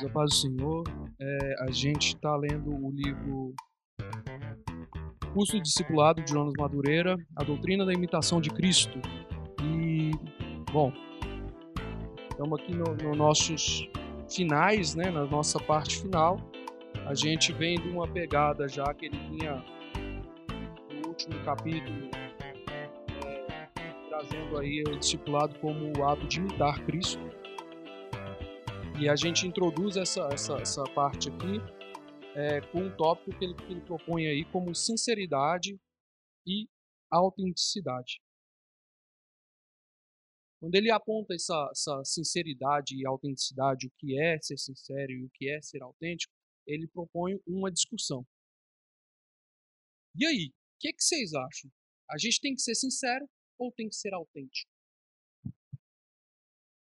irmãos, a paz do Senhor. É, a gente está lendo o livro Curso de Discipulado de Jonas Madureira, A Doutrina da Imitação de Cristo. E, bom, estamos aqui nos no nossos finais, né, na nossa parte final. A gente vem de uma pegada já que ele tinha no último capítulo, é, trazendo aí o discipulado como o ato de imitar Cristo e a gente introduz essa, essa, essa parte aqui é, com um tópico que ele, que ele propõe aí como sinceridade e autenticidade. Quando ele aponta essa, essa sinceridade e autenticidade, o que é ser sincero e o que é ser autêntico, ele propõe uma discussão. E aí, o que, que vocês acham? A gente tem que ser sincero ou tem que ser autêntico?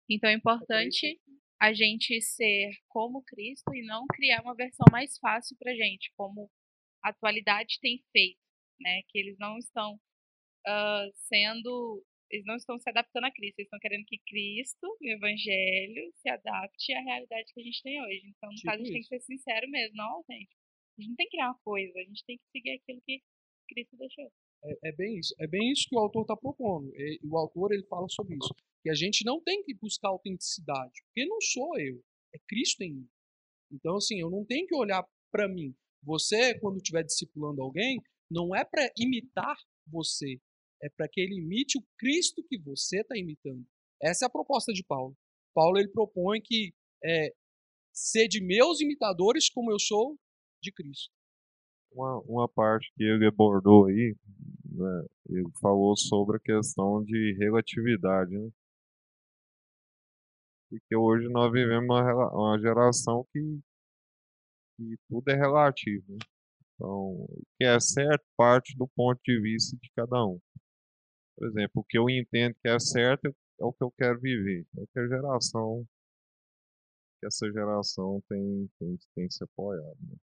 Então é importante a gente ser como Cristo e não criar uma versão mais fácil para gente, como a atualidade tem feito, né? Que eles não estão uh, sendo, eles não estão se adaptando a Cristo, eles estão querendo que Cristo, o Evangelho, se adapte à realidade que a gente tem hoje. Então, no tipo caso, a gente isso. tem que ser sincero mesmo, não, gente. A gente não tem que criar uma coisa, a gente tem que seguir aquilo que Cristo deixou. É, é bem isso, é bem isso que o autor está propondo. E, o autor ele fala sobre isso que a gente não tem que buscar autenticidade, porque não sou eu, é Cristo em mim. Então, assim, eu não tenho que olhar para mim. Você, quando estiver discipulando alguém, não é para imitar você, é para que ele imite o Cristo que você está imitando. Essa é a proposta de Paulo. Paulo ele propõe que é, ser de meus imitadores como eu sou de Cristo. Uma, uma parte que ele abordou aí, né, ele falou sobre a questão de relatividade. Né? Porque hoje nós vivemos uma, uma geração que, que tudo é relativo. Né? Então, o que é certo parte do ponto de vista de cada um. Por exemplo, o que eu entendo que é certo é o que eu quero viver. É o que a geração, que essa geração tem, tem, tem se apoiado. Né?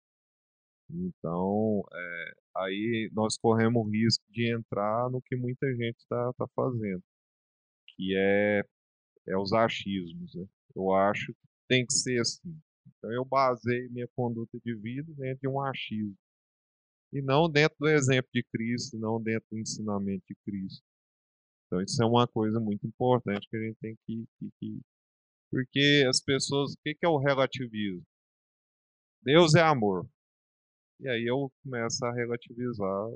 Então, é, aí nós corremos o risco de entrar no que muita gente está tá fazendo, que é é os achismos. Né? Eu acho que tem que ser assim. Então eu basei minha conduta de vida dentro de um achismo. E não dentro do exemplo de Cristo, não dentro do ensinamento de Cristo. Então isso é uma coisa muito importante que a gente tem que. que, que... Porque as pessoas. O que é o relativismo? Deus é amor. E aí eu começo a relativizar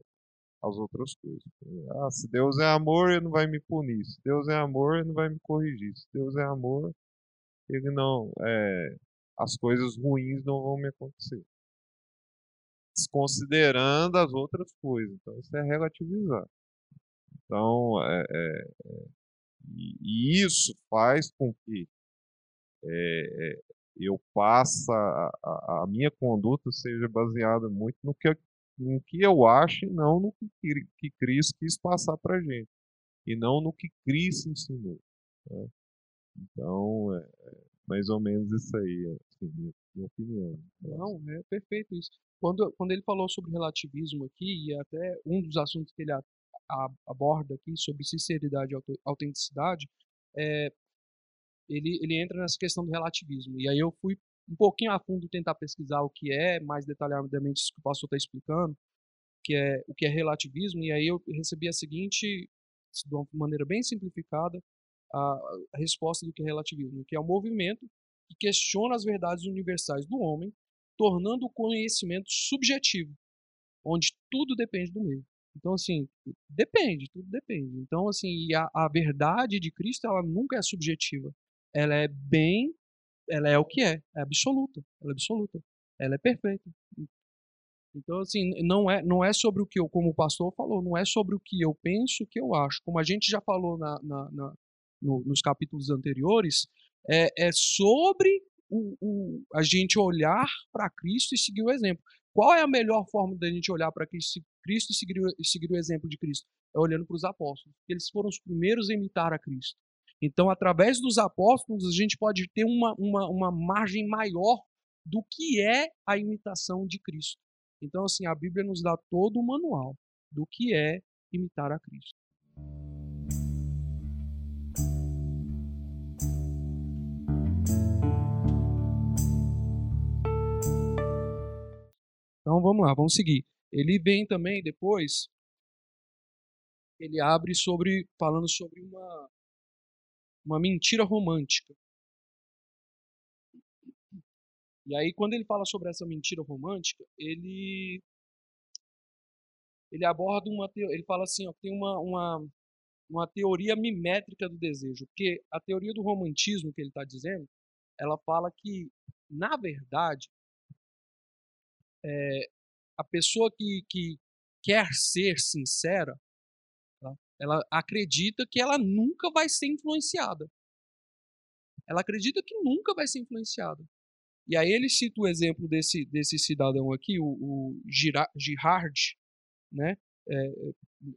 as outras coisas. Ah, se Deus é amor, ele não vai me punir. Se Deus é amor, ele não vai me corrigir. Se Deus é amor, ele não. É, as coisas ruins não vão me acontecer. Desconsiderando as outras coisas. Então, isso é relativizar. Então, é, é, é e, isso faz com que é, é, eu passe a, a, a, minha conduta seja baseada muito no que no que eu acho e não no que, que Cristo quis passar para a gente. E não no que Cristo ensinou. Né? Então, é, é, mais ou menos isso aí, assim, minha, minha opinião. Não, é perfeito isso. Quando, quando ele falou sobre relativismo aqui, e até um dos assuntos que ele a, a, aborda aqui sobre sinceridade e autenticidade, é, ele, ele entra nessa questão do relativismo. E aí eu fui um pouquinho a fundo tentar pesquisar o que é, mais detalhadamente isso que o pastor está explicando, que é o que é relativismo, e aí eu recebi a seguinte, de uma maneira bem simplificada, a, resposta do que é relativismo, que é um movimento que questiona as verdades universais do homem, tornando o conhecimento subjetivo, onde tudo depende do meio. Então, assim, depende, tudo depende. Então, assim, a, a verdade de Cristo, ela nunca é subjetiva. Ela é bem ela é o que é, é absoluta, ela é absoluta, ela é perfeita. Então, assim, não é, não é sobre o que eu, como o pastor falou, não é sobre o que eu penso, o que eu acho. Como a gente já falou na, na, na no, nos capítulos anteriores, é, é sobre o, o, a gente olhar para Cristo e seguir o exemplo. Qual é a melhor forma da gente olhar para Cristo, Cristo e seguir, seguir o exemplo de Cristo? É olhando para os apóstolos. Eles foram os primeiros a imitar a Cristo. Então, através dos apóstolos, a gente pode ter uma, uma, uma margem maior do que é a imitação de Cristo. Então, assim, a Bíblia nos dá todo o manual do que é imitar a Cristo. Então vamos lá, vamos seguir. Ele vem também depois, ele abre sobre falando sobre uma uma mentira romântica. E aí quando ele fala sobre essa mentira romântica, ele ele aborda uma ele fala assim, ó, tem uma, uma uma teoria mimétrica do desejo, porque a teoria do romantismo que ele está dizendo, ela fala que na verdade é, a pessoa que, que quer ser sincera? Ela acredita que ela nunca vai ser influenciada. Ela acredita que nunca vai ser influenciada. E aí ele cita o exemplo desse, desse cidadão aqui, o, o Girard, né? É,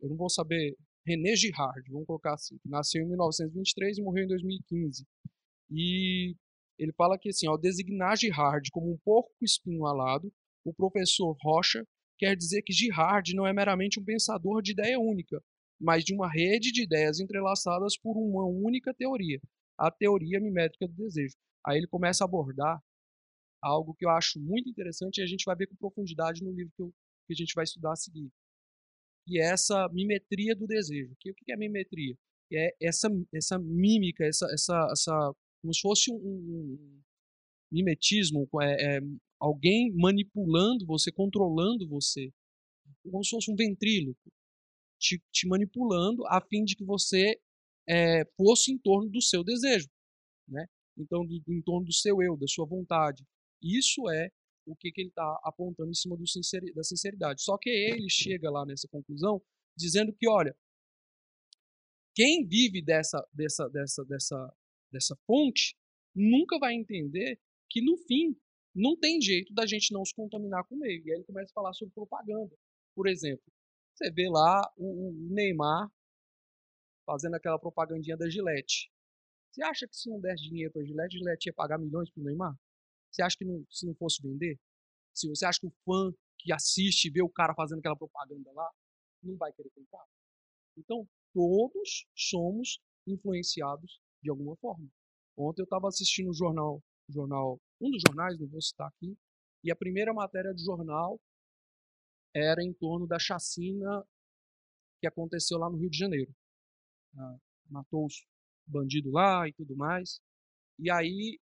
eu não vou saber, René Girard, vamos colocar assim, que nasceu em 1923 e morreu em 2015. E ele fala que assim, ao designar Girard como um porco espinho alado, o professor Rocha quer dizer que Girard não é meramente um pensador de ideia única, mas de uma rede de ideias entrelaçadas por uma única teoria, a teoria mimética do desejo. Aí ele começa a abordar algo que eu acho muito interessante e a gente vai ver com profundidade no livro que, eu, que a gente vai estudar a seguir. E é essa mimetria do desejo. o que é mimetria? É essa, essa mímica, essa, essa, essa, como se fosse um, um mimetismo, é, é, alguém manipulando você, controlando você, como se fosse um ventríloco, te, te manipulando a fim de que você é, fosse em torno do seu desejo, né? Então, do, em torno do seu eu, da sua vontade. Isso é o que, que ele está apontando em cima sinceri, da sinceridade. Só que ele chega lá nessa conclusão dizendo que, olha, quem vive dessa, dessa, dessa, dessa, dessa fonte nunca vai entender que no fim não tem jeito da gente não se contaminar com o meio. E aí ele começa a falar sobre propaganda. Por exemplo, você vê lá o, Neymar fazendo aquela propagandinha da Gillette. Você acha que se não desse dinheiro para a Gillette, a Gillette ia pagar milhões para o Neymar? Você acha que não, se não fosse vender? Se você acha que o fã que assiste vê o cara fazendo aquela propaganda lá, não vai querer comprar? Então, todos somos influenciados de alguma forma. Ontem eu estava assistindo o jornal, jornal um dos jornais, não vou citar aqui, e a primeira matéria do jornal era em torno da chacina que aconteceu lá no Rio de Janeiro. Ah, matou os bandidos lá e tudo mais. E aí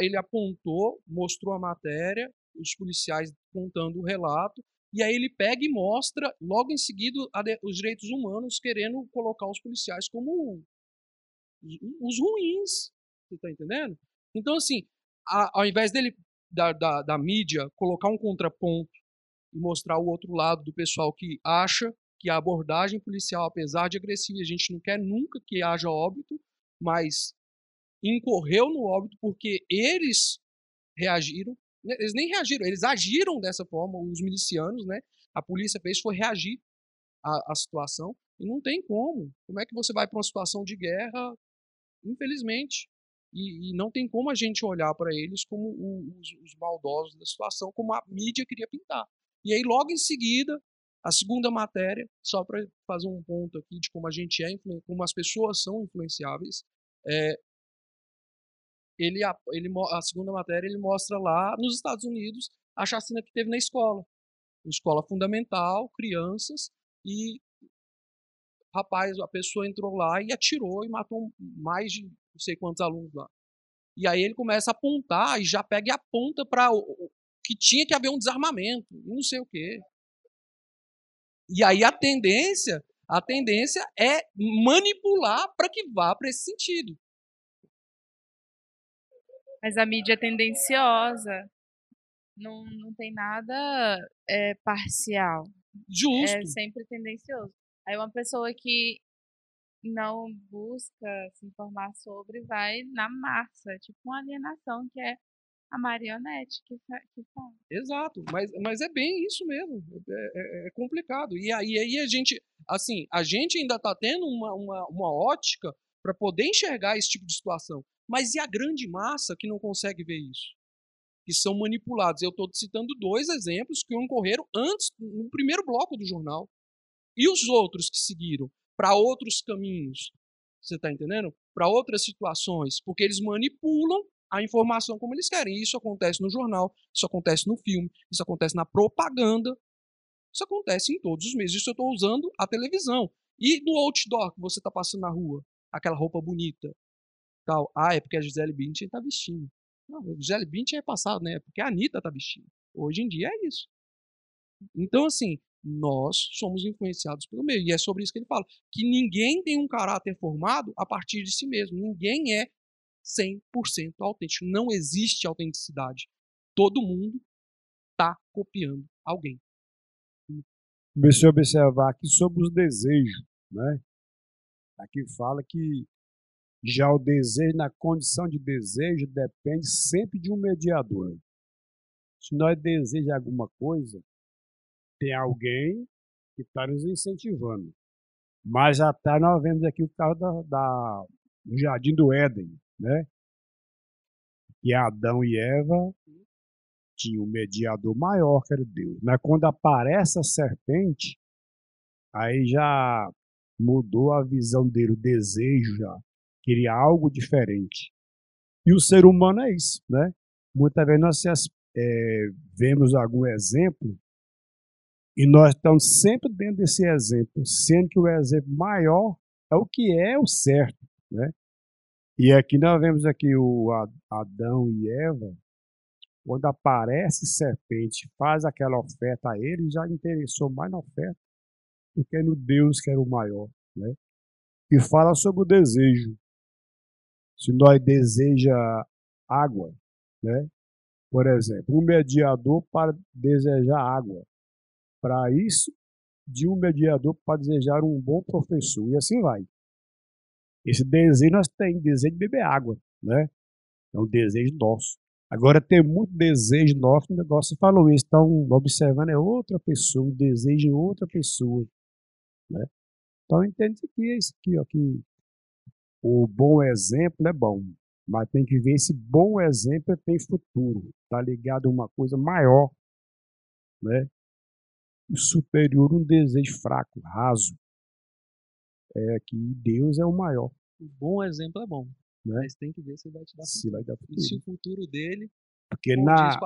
ele apontou, mostrou a matéria, os policiais contando o relato, e aí ele pega e mostra, logo em seguida, os direitos humanos querendo colocar os policiais como os ruins. Você está entendendo? Então, assim, ao invés dele, da, da, da mídia, colocar um contraponto e mostrar o outro lado do pessoal que acha que a abordagem policial, apesar de agressiva, a gente não quer nunca que haja óbito, mas incorreu no óbito porque eles reagiram, né, eles nem reagiram, eles agiram dessa forma, os milicianos, né? A polícia fez foi reagir à, à situação e não tem como. Como é que você vai para uma situação de guerra? Infelizmente, e, e, não tem como a gente olhar para eles como os, os, maldosos da situação, como a mídia queria pintar. E aí, logo em seguida, a segunda matéria, só para fazer um ponto aqui de como a gente é, como as pessoas são influenciáveis, é, ele, a, ele, a segunda matéria ele mostra lá nos Estados Unidos a chacina que teve na escola. Escola fundamental, crianças, e rapaz, a pessoa entrou lá e atirou e matou mais de não sei quantos alunos lá. E aí ele começa a apontar e já pega e aponta para que tinha que haver um desarmamento, não sei o quê. E aí a tendência, a tendência é manipular para que vá para esse sentido. Mas a mídia é tendenciosa. Não, não tem nada é, parcial. Justo. É sempre tendencioso. Aí uma pessoa que não busca se informar sobre vai na massa, tipo uma alienação que é a marionete que, que. Exato, mas, mas é bem isso mesmo. É, é, é complicado. E aí, aí a gente, assim, a gente ainda está tendo uma, uma, uma ótica para poder enxergar esse tipo de situação. Mas e a grande massa que não consegue ver isso? Que são manipulados. Eu estou citando dois exemplos que ocorreram antes, no primeiro bloco do jornal. E os outros que seguiram para outros caminhos. Você está entendendo? Para outras situações. Porque eles manipulam a informação como eles querem. Isso acontece no jornal, isso acontece no filme, isso acontece na propaganda, isso acontece em todos os meios. Isso eu estou usando a televisão. E no outdoor que você está passando na rua, aquela roupa bonita, tal. Ah, é porque a Gisele Bündchen está vestindo. Não, a Gisele Bündchen é passado, né? É porque a Anitta está vestindo. Hoje em dia é isso. Então, assim, nós somos influenciados pelo meio. E é sobre isso que ele fala. Que ninguém tem um caráter formado a partir de si mesmo. Ninguém é 100% autêntico. Não existe autenticidade. Todo mundo está copiando alguém. Comecei a observar aqui sobre os desejos. Né? Aqui fala que já o desejo, na condição de desejo, depende sempre de um mediador. Se nós desejamos alguma coisa, tem alguém que está nos incentivando. Mas atrás nós vemos aqui o caso da, da, do Jardim do Éden, né? Que Adão e Eva tinham um mediador maior que era Deus. Mas quando aparece a serpente, aí já mudou a visão dele, o desejo já. Queria algo diferente. E o ser humano é isso, né? Muitas vezes nós é, vemos algum exemplo e nós estamos sempre dentro desse exemplo, sendo que o exemplo maior é o que é o certo, né? E aqui nós vemos aqui o Adão e Eva, quando aparece serpente, faz aquela oferta a ele, já interessou mais na oferta do que no Deus que era o maior, né? E fala sobre o desejo. Se nós deseja água, né? Por exemplo, um mediador para desejar água para isso, de um mediador para desejar um bom professor, e assim vai. Esse desejo nós temos, desejo de beber água, né? É um desejo nosso. Agora tem muito desejo nosso, o negócio falou isso, estão observando é outra pessoa, um desejo em outra pessoa, né? Então entende que é isso aqui, ó, que o bom exemplo é bom, mas tem que ver esse bom exemplo tem futuro, tá ligado a uma coisa maior, né? superior um desejo fraco, raso. É que Deus é o maior. O bom exemplo é bom, né? mas tem que ver se vai te dar se vai dar futuro. E se o futuro dele Porque na,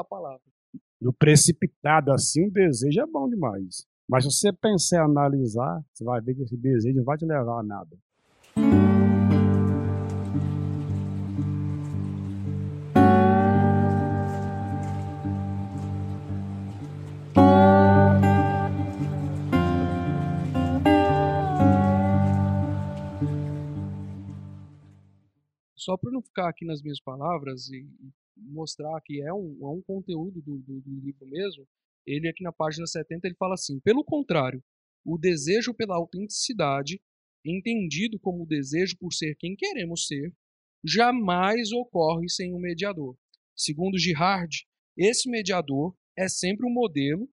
no precipitado assim, o desejo é bom demais. Mas se você pensar e analisar, você vai ver que esse desejo não vai te levar a nada. Só para não ficar aqui nas minhas palavras e, mostrar que é um, é um conteúdo do, do, do livro mesmo, ele aqui na página 70 ele fala assim: pelo contrário, o desejo pela autenticidade, entendido como o desejo por ser quem queremos ser, jamais ocorre sem um mediador. Segundo Girard, esse mediador é sempre um modelo,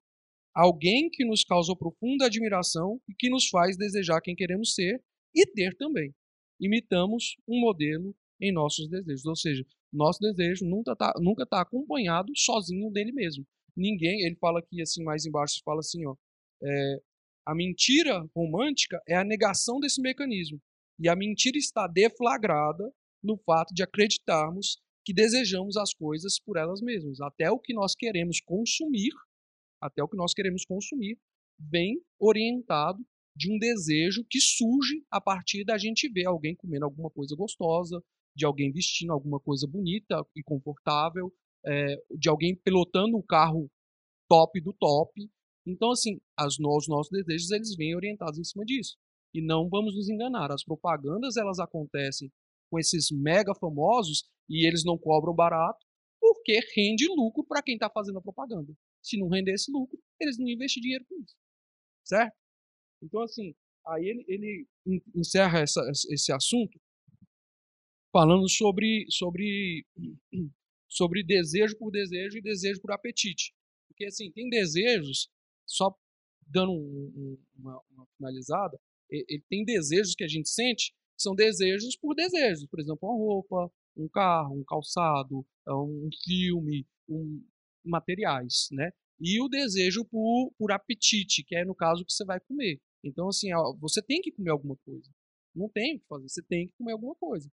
alguém que nos causa profunda admiração e que nos faz desejar quem queremos ser e ter também. Imitamos um modelo em nossos desejos. Ou seja, nosso desejo nunca está nunca tá acompanhado sozinho dele mesmo. Ninguém, ele fala aqui assim, mais embaixo, fala assim, ó, é, a mentira romântica é a negação desse mecanismo. E a mentira está deflagrada no fato de acreditarmos que desejamos as coisas por elas mesmas. Até o que nós queremos consumir, até o que nós queremos consumir, vem orientado de um desejo que surge a partir da gente ver alguém comendo alguma coisa gostosa, de alguém vestindo alguma coisa bonita e confortável, é, de alguém pilotando o carro top do top. Então, assim, as, os nossos desejos eles vêm orientados em cima disso. E não vamos nos enganar, as propagandas elas acontecem com esses mega famosos e eles não cobram barato porque rende lucro para quem está fazendo a propaganda. Se não rendesse lucro, eles não investem dinheiro com isso. Certo? Então, assim, aí ele, ele encerra essa, esse assunto falando sobre, sobre, sobre desejo por desejo e desejo por apetite. Porque, assim, tem desejos, só dando um, um, uma, uma, finalizada, ele tem desejos que a gente sente que são desejos por desejos. Por exemplo, uma roupa, um carro, um calçado, é um filme, um, materiais, né? E o desejo por, por apetite, que é no caso que você vai comer. Então, assim, você tem que comer alguma coisa. Não tem o que fazer, você tem que comer alguma coisa.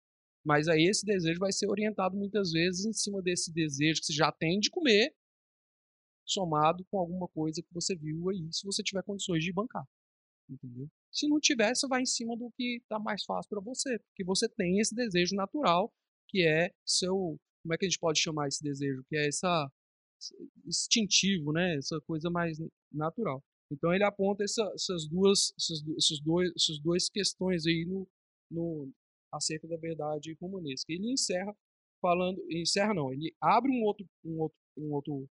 Mas aí esse desejo vai ser orientado muitas vezes em cima desse desejo que você já tem de comer, somado com alguma coisa que você viu aí, se você tiver condições de bancar. Entendeu? Se não tiver, você vai em cima do que está mais fácil para você, porque você tem esse desejo natural, que é seu, como é que a gente pode chamar esse desejo? Que é essa instintivo, né? Essa coisa mais natural. Então ele aponta essa, essas duas, essas, esses dois, essas duas questões aí no, no acerca da verdade romanesca. Ele encerra falando, encerra não, ele abre um outro, um outro, um outro,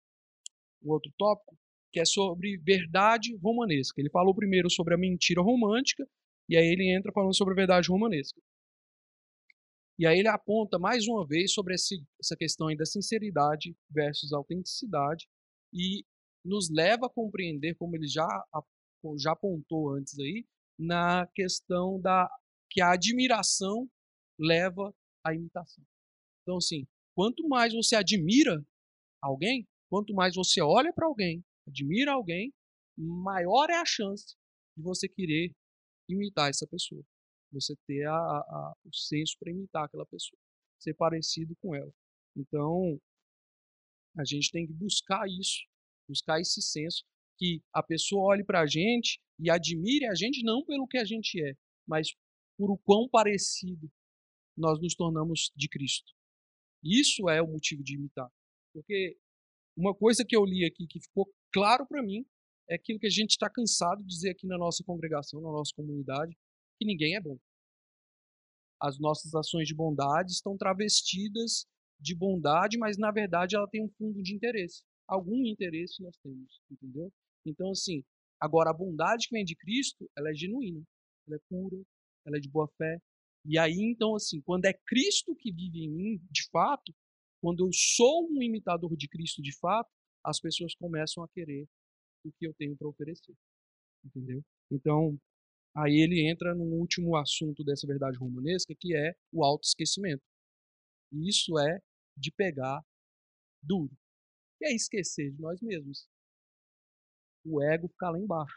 um outro tópico que é sobre verdade romanesca. Ele falou primeiro sobre a mentira romântica e aí ele entra falando sobre a verdade romanesca. E aí ele aponta mais uma vez sobre essa questão da sinceridade versus autenticidade e nos leva a compreender, como ele já, já apontou antes aí, na questão da que a admiração leva à imitação. Então, assim, quanto mais você admira alguém, quanto mais você olha para alguém, admira alguém, maior é a chance de você querer imitar essa pessoa. Você ter a, a, o senso para imitar aquela pessoa, ser parecido com ela. Então, a gente tem que buscar isso, buscar esse senso que a pessoa olhe para a gente e admire a gente não pelo que a gente é, mas por o quão parecido nós nos tornamos de Cristo. Isso é o motivo de imitar. Porque uma coisa que eu li aqui que ficou claro para mim é aquilo que a gente está cansado de dizer aqui na nossa congregação, na nossa comunidade, que ninguém é bom. As nossas ações de bondade estão travestidas de bondade, mas na verdade ela tem um fundo de interesse. Algum interesse nós temos, entendeu? Então, assim, agora a bondade que vem de Cristo, ela é genuína, ela é pura, ela é de boa fé. E aí, então, assim, quando é Cristo que vive em mim, de fato, quando eu sou um imitador de Cristo de fato, as pessoas começam a querer o que eu tenho para oferecer. Entendeu? Então, aí ele entra no último assunto dessa verdade romanesca, que é o autoesquecimento. E isso é de pegar duro. E é esquecer de nós mesmos. O ego ficar lá embaixo.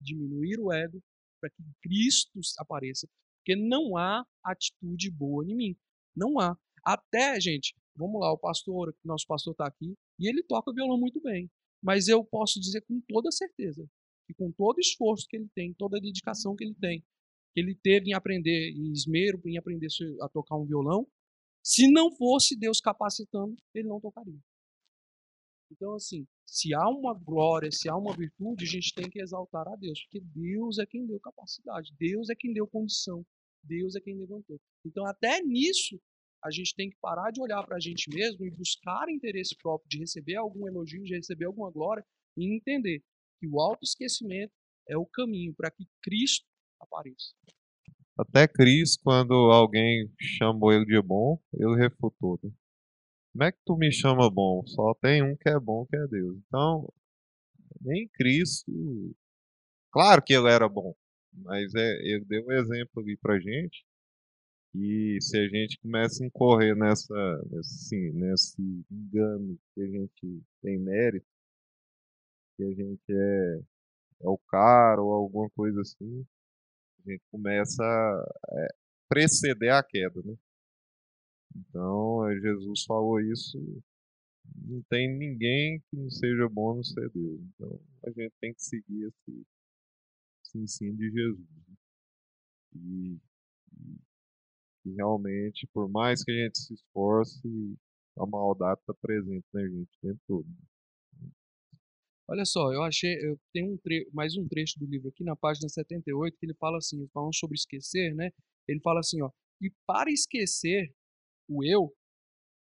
Diminuir o ego para que Cristo apareça. Porque não há atitude boa em mim. Não há. Até, gente, vamos lá, o pastor, nosso pastor está aqui, e ele toca violão muito bem. Mas eu posso dizer com toda certeza que com todo o esforço que ele tem, toda a dedicação que ele tem, que ele teve em aprender, em esmero, em aprender a tocar um violão, se não fosse Deus capacitando, ele não tocaria. Então, assim, se há uma glória, se há uma virtude, a gente tem que exaltar a Deus, porque Deus é quem deu capacidade, Deus é quem deu condição, Deus é quem levantou. Então, até nisso, a gente tem que parar de olhar para a gente mesmo e buscar interesse próprio de receber algum elogio, de receber alguma glória e entender que o autoesquecimento é o caminho para que Cristo apareça. Até Cristo, quando alguém chamou ele de bom, ele refutou. Né? Como é que tu me chama bom? Só tem um que é bom, que é Deus. Então, nem Cristo. Claro que ele era bom, mas é, ele deu um exemplo ali pra gente. E se a gente começa a incorrer nessa, nesse, nesse engano que a gente tem mérito, que a gente é, é o cara ou alguma coisa assim, a gente começa a é, preceder a queda, né? Então, Jesus falou isso, não tem ninguém que não seja bom no ser Deus. Então, a gente tem que seguir esse, esse ensino de Jesus. Né? E, e, e, realmente, por mais que a gente se esforce, a maldade está presente na gente o tempo todo. Né? Olha só, eu achei, eu tenho um tre mais um trecho do livro aqui na página 78 que ele fala assim, falando sobre esquecer, né? Ele fala assim, ó, e para esquecer o eu,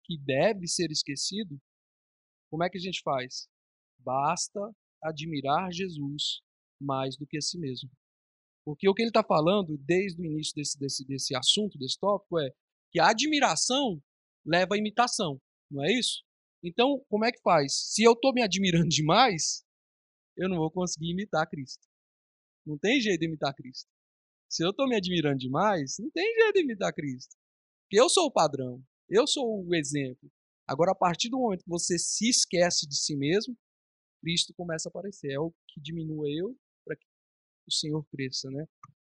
que deve ser esquecido, como é que a gente faz? Basta admirar Jesus mais do que a si mesmo. Porque o que ele está falando desde o início desse, desse, desse assunto, desse tópico, é que a admiração leva à imitação, não é isso? Então, como é que faz? Se eu estou me admirando demais, eu não vou conseguir imitar Cristo. Não tem jeito de imitar Cristo. Se eu estou me admirando demais, não tem jeito de imitar Cristo. Porque eu sou o padrão, eu sou o exemplo. Agora, a partir do momento que você se esquece de si mesmo, Cristo começa a aparecer. É o que diminua eu para que o Senhor cresça, né?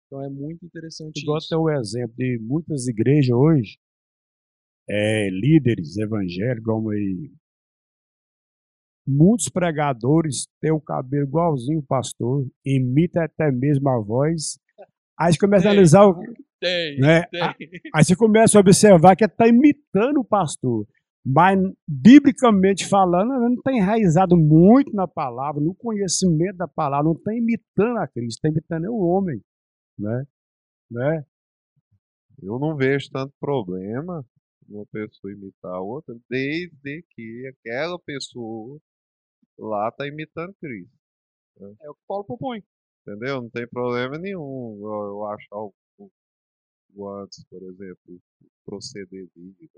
Então é muito interessante Igual isso. tem o exemplo de muitas igrejas hoje é, líderes evangélicos, como aí, muitos pregadores têm o cabelo igualzinho o pastor, imita até mesmo a voz. Aí começa a analisar o. Tem, Né? tem. Aí você começa a observar que está imitando o pastor. Mas, biblicamente falando, ele não está enraizado muito na palavra, no conhecimento da palavra, não está imitando a Cristo, está imitando o homem. Né? Né? Eu não vejo tanto problema uma pessoa imitar a outra, desde que aquela pessoa lá está imitando Cristo. É o que Paulo propõe. Entendeu? Não tem problema nenhum eu, eu achar o antes, por exemplo, proceder dele,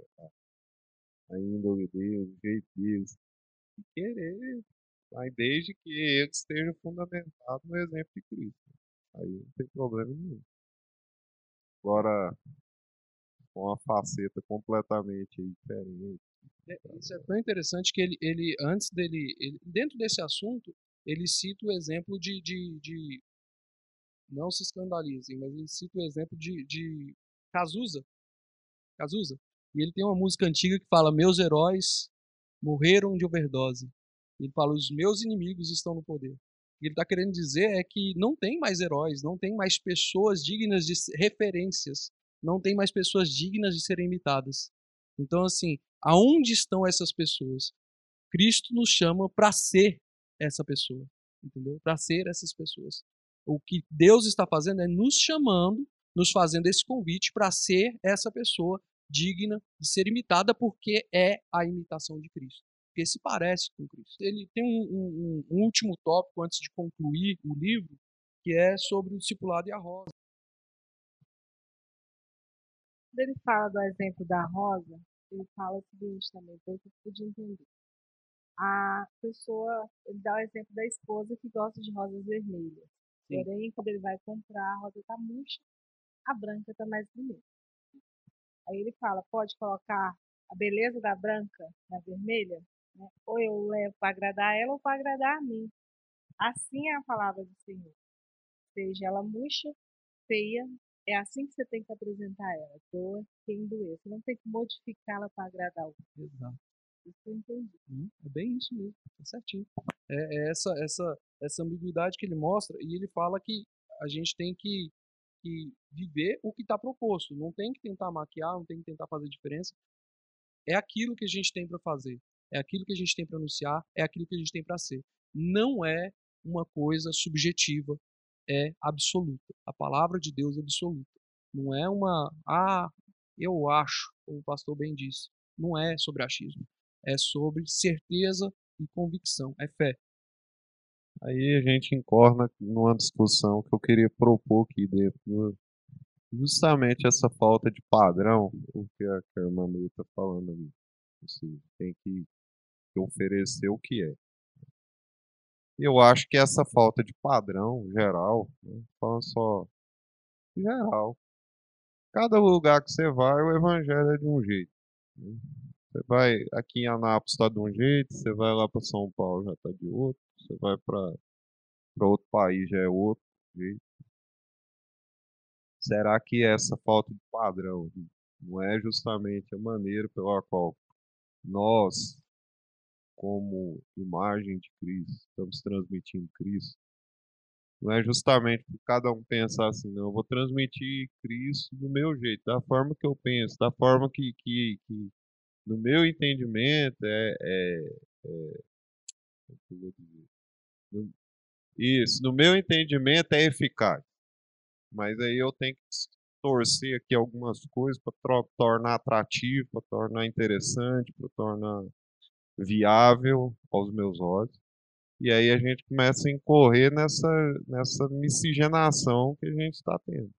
a, índole dele, o jeito deles, e querer, mas desde que ele esteja fundamentado no exemplo de Cristo. Aí não tem problema nenhum. Agora, com uma faceta completamente diferente. É, Isso é tão interessante que ele, ele antes dele, ele- dentro desse assunto, ele cita o exemplo de, de, de- não se escandalizem, mas ele cita o exemplo de, de Cazuza. Cazuza. E ele tem uma música antiga que fala: Meus heróis morreram de overdose. Ele fala: Os meus inimigos estão no poder. O que ele está querendo dizer é que não tem mais heróis, não tem mais pessoas dignas de referências, não tem mais pessoas dignas de serem imitadas. Então, assim, aonde estão essas pessoas? Cristo nos chama para ser essa pessoa, entendeu? Para ser essas pessoas. O que Deus está fazendo é nos chamando, nos fazendo esse convite para ser essa pessoa digna de ser imitada, porque é a imitação de Cristo. Porque se parece com Cristo. Ele tem um, um- um último tópico antes de concluir o livro, que é sobre o discipulado e a rosa. Quando ele fala do exemplo da rosa, ele fala o seguinte também, pelo que eu pude entender. A pessoa, ele dá o exemplo da esposa que gosta de rosas vermelhas. Sim. Porém, quando ele vai comprar, a rosa está murcha, a branca está mais bonita. Aí ele fala, pode colocar a beleza da branca na vermelha? né? Ou eu levo para agradar ela ou para agradar a mim. Assim é a palavra do Senhor. Seja ela murcha, feia, é assim que você tem que apresentar ela. Doa quem doer. Você não tem que modificá-la para agradar o. Exato. Isso que eu entendi. Hum, É bem isso mesmo, tá certinho. É, é essa, essa, essa ambiguidade que ele mostra e ele fala que a gente tem que, que viver o que está proposto. Não tem que tentar maquiar, não tem que tentar fazer diferença. É aquilo que a gente tem para fazer, é aquilo que a gente tem para anunciar, é aquilo que a gente tem para ser. Não é uma coisa subjetiva, é absoluta. A palavra de Deus é absoluta. Não é uma, ah, eu acho, como o pastor bem disse. Não é sobre achismo é sobre certeza e convicção, é fé. Aí a gente incorna numa discussão que eu queria propor aqui dentro. Justamente essa falta de padrão, o que a, Meia está falando ali. Seja, tem que que oferecer o que é. Eu acho que essa falta de padrão geral, né, falando só geral, cada lugar que você vai, o evangelho é de um jeito. né? Você vai aqui em Anápolis está de um jeito, você vai lá para São Paulo já está de outro, você vai para outro país já é outro jeito. Será que essa falta de padrão não é justamente a maneira pela qual nós, como imagem de Cristo, estamos transmitindo Cristo? Não é justamente por cada um pensar assim, não, eu vou transmitir Cristo do meu jeito, da forma que eu penso, da forma que, que, que no meu entendimento, é, é, é isso, no meu entendimento é eficaz. Mas aí eu tenho que torcer aqui algumas coisas para tornar atrativo, para tornar interessante, para tornar viável aos meus olhos. E aí a gente começa a incorrer nessa, nessa miscigenação que a gente está tendo.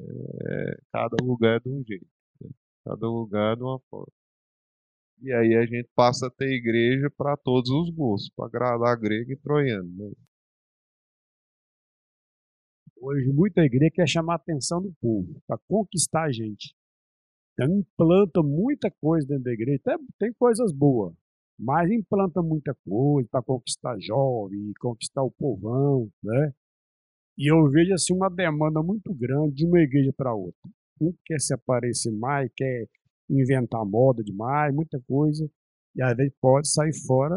É, cada lugar é de um jeito? Cada lugar é de uma forma. E aí a gente passa a ter igreja para todos os gostos, para agradar grego e troiano. Né? Hoje, muita igreja quer chamar a atenção do povo, para conquistar a gente. Então, implanta muita coisa dentro da igreja. Tem, tem coisas boas, mas implanta muita coisa para conquistar jovem, conquistar o povão, né? E eu vejo assim uma demanda muito grande de uma igreja para outra. Um quer se aparecer mais, quer inventar moda demais, muita coisa, e às vezes pode sair fora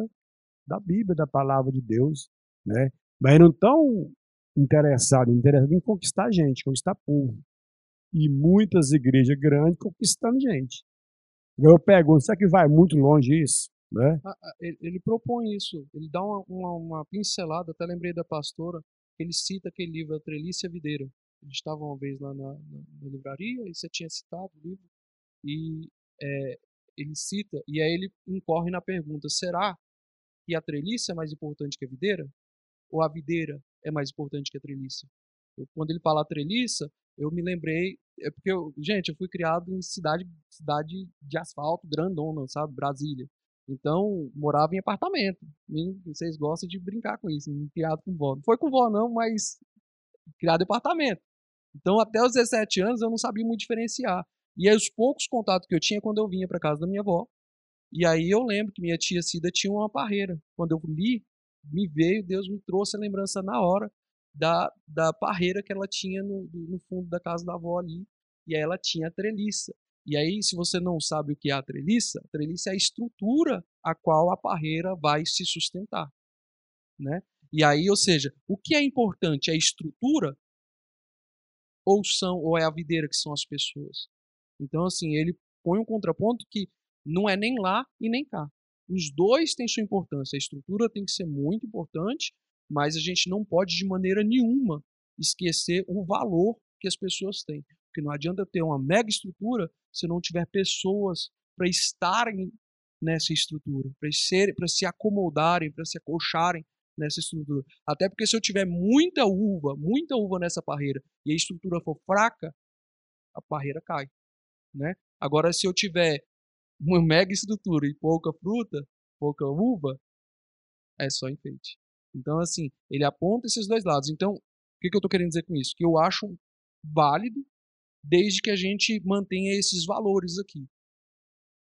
da Bíblia, da palavra de Deus, né? Mas não estão interessados, interessados em conquistar gente, conquistar povo. E muitas igrejas grandes conquistando gente. Eu pergunto, será que vai muito longe isso? Né? Ele, ele propõe isso, ele dá uma, uma, uma pincelada, até lembrei da pastora, ele cita aquele livro, A Trelícia Videira. Gente estava uma vez lá na, na, na livraria e você tinha citado o livro, e é, ele cita, e aí ele incorre na pergunta: será que a treliça é mais importante que a videira? Ou a videira é mais importante que a treliça? Eu, quando ele fala treliça, eu me lembrei, é porque, eu, gente, eu fui criado em cidade, cidade de asfalto, grandona, sabe? Brasília. Então, morava em apartamento. Vocês gostam de brincar com isso, criado com vó. Não foi com vó, não, mas criado em apartamento. Então, até os 17 anos, eu não sabia muito diferenciar. E aí, os poucos contatos que eu tinha quando eu vinha para casa da minha avó. E aí, eu lembro que minha tia Cida tinha uma parreira. Quando eu li, me veio, Deus me trouxe a lembrança na hora da, da parreira que ela tinha no, no fundo da casa da avó ali. E aí, ela tinha a treliça. E aí, se você não sabe o que é a treliça, a treliça é a estrutura a qual a parreira vai se sustentar. Né? E aí, ou seja, o que é importante? É a estrutura ou são ou é a videira que são as pessoas? Então, assim, ele põe um contraponto que não é nem lá e nem cá. Os dois têm sua importância. A estrutura tem que ser muito importante, mas a gente não pode, de maneira nenhuma, esquecer o valor que as pessoas têm. Porque não adianta ter uma mega estrutura se não tiver pessoas para estarem nessa estrutura, para se, acomodarem, para se acocharem nessa estrutura. Até porque se eu tiver muita uva, muita uva nessa parreira e a estrutura for fraca, a parreira cai né? Agora, se eu tiver uma mega estrutura e pouca fruta, pouca uva, é só enfeite. Então, assim, ele aponta esses dois lados. Então, o que, que eu estou querendo dizer com isso? Que eu acho válido desde que a gente mantenha esses valores aqui.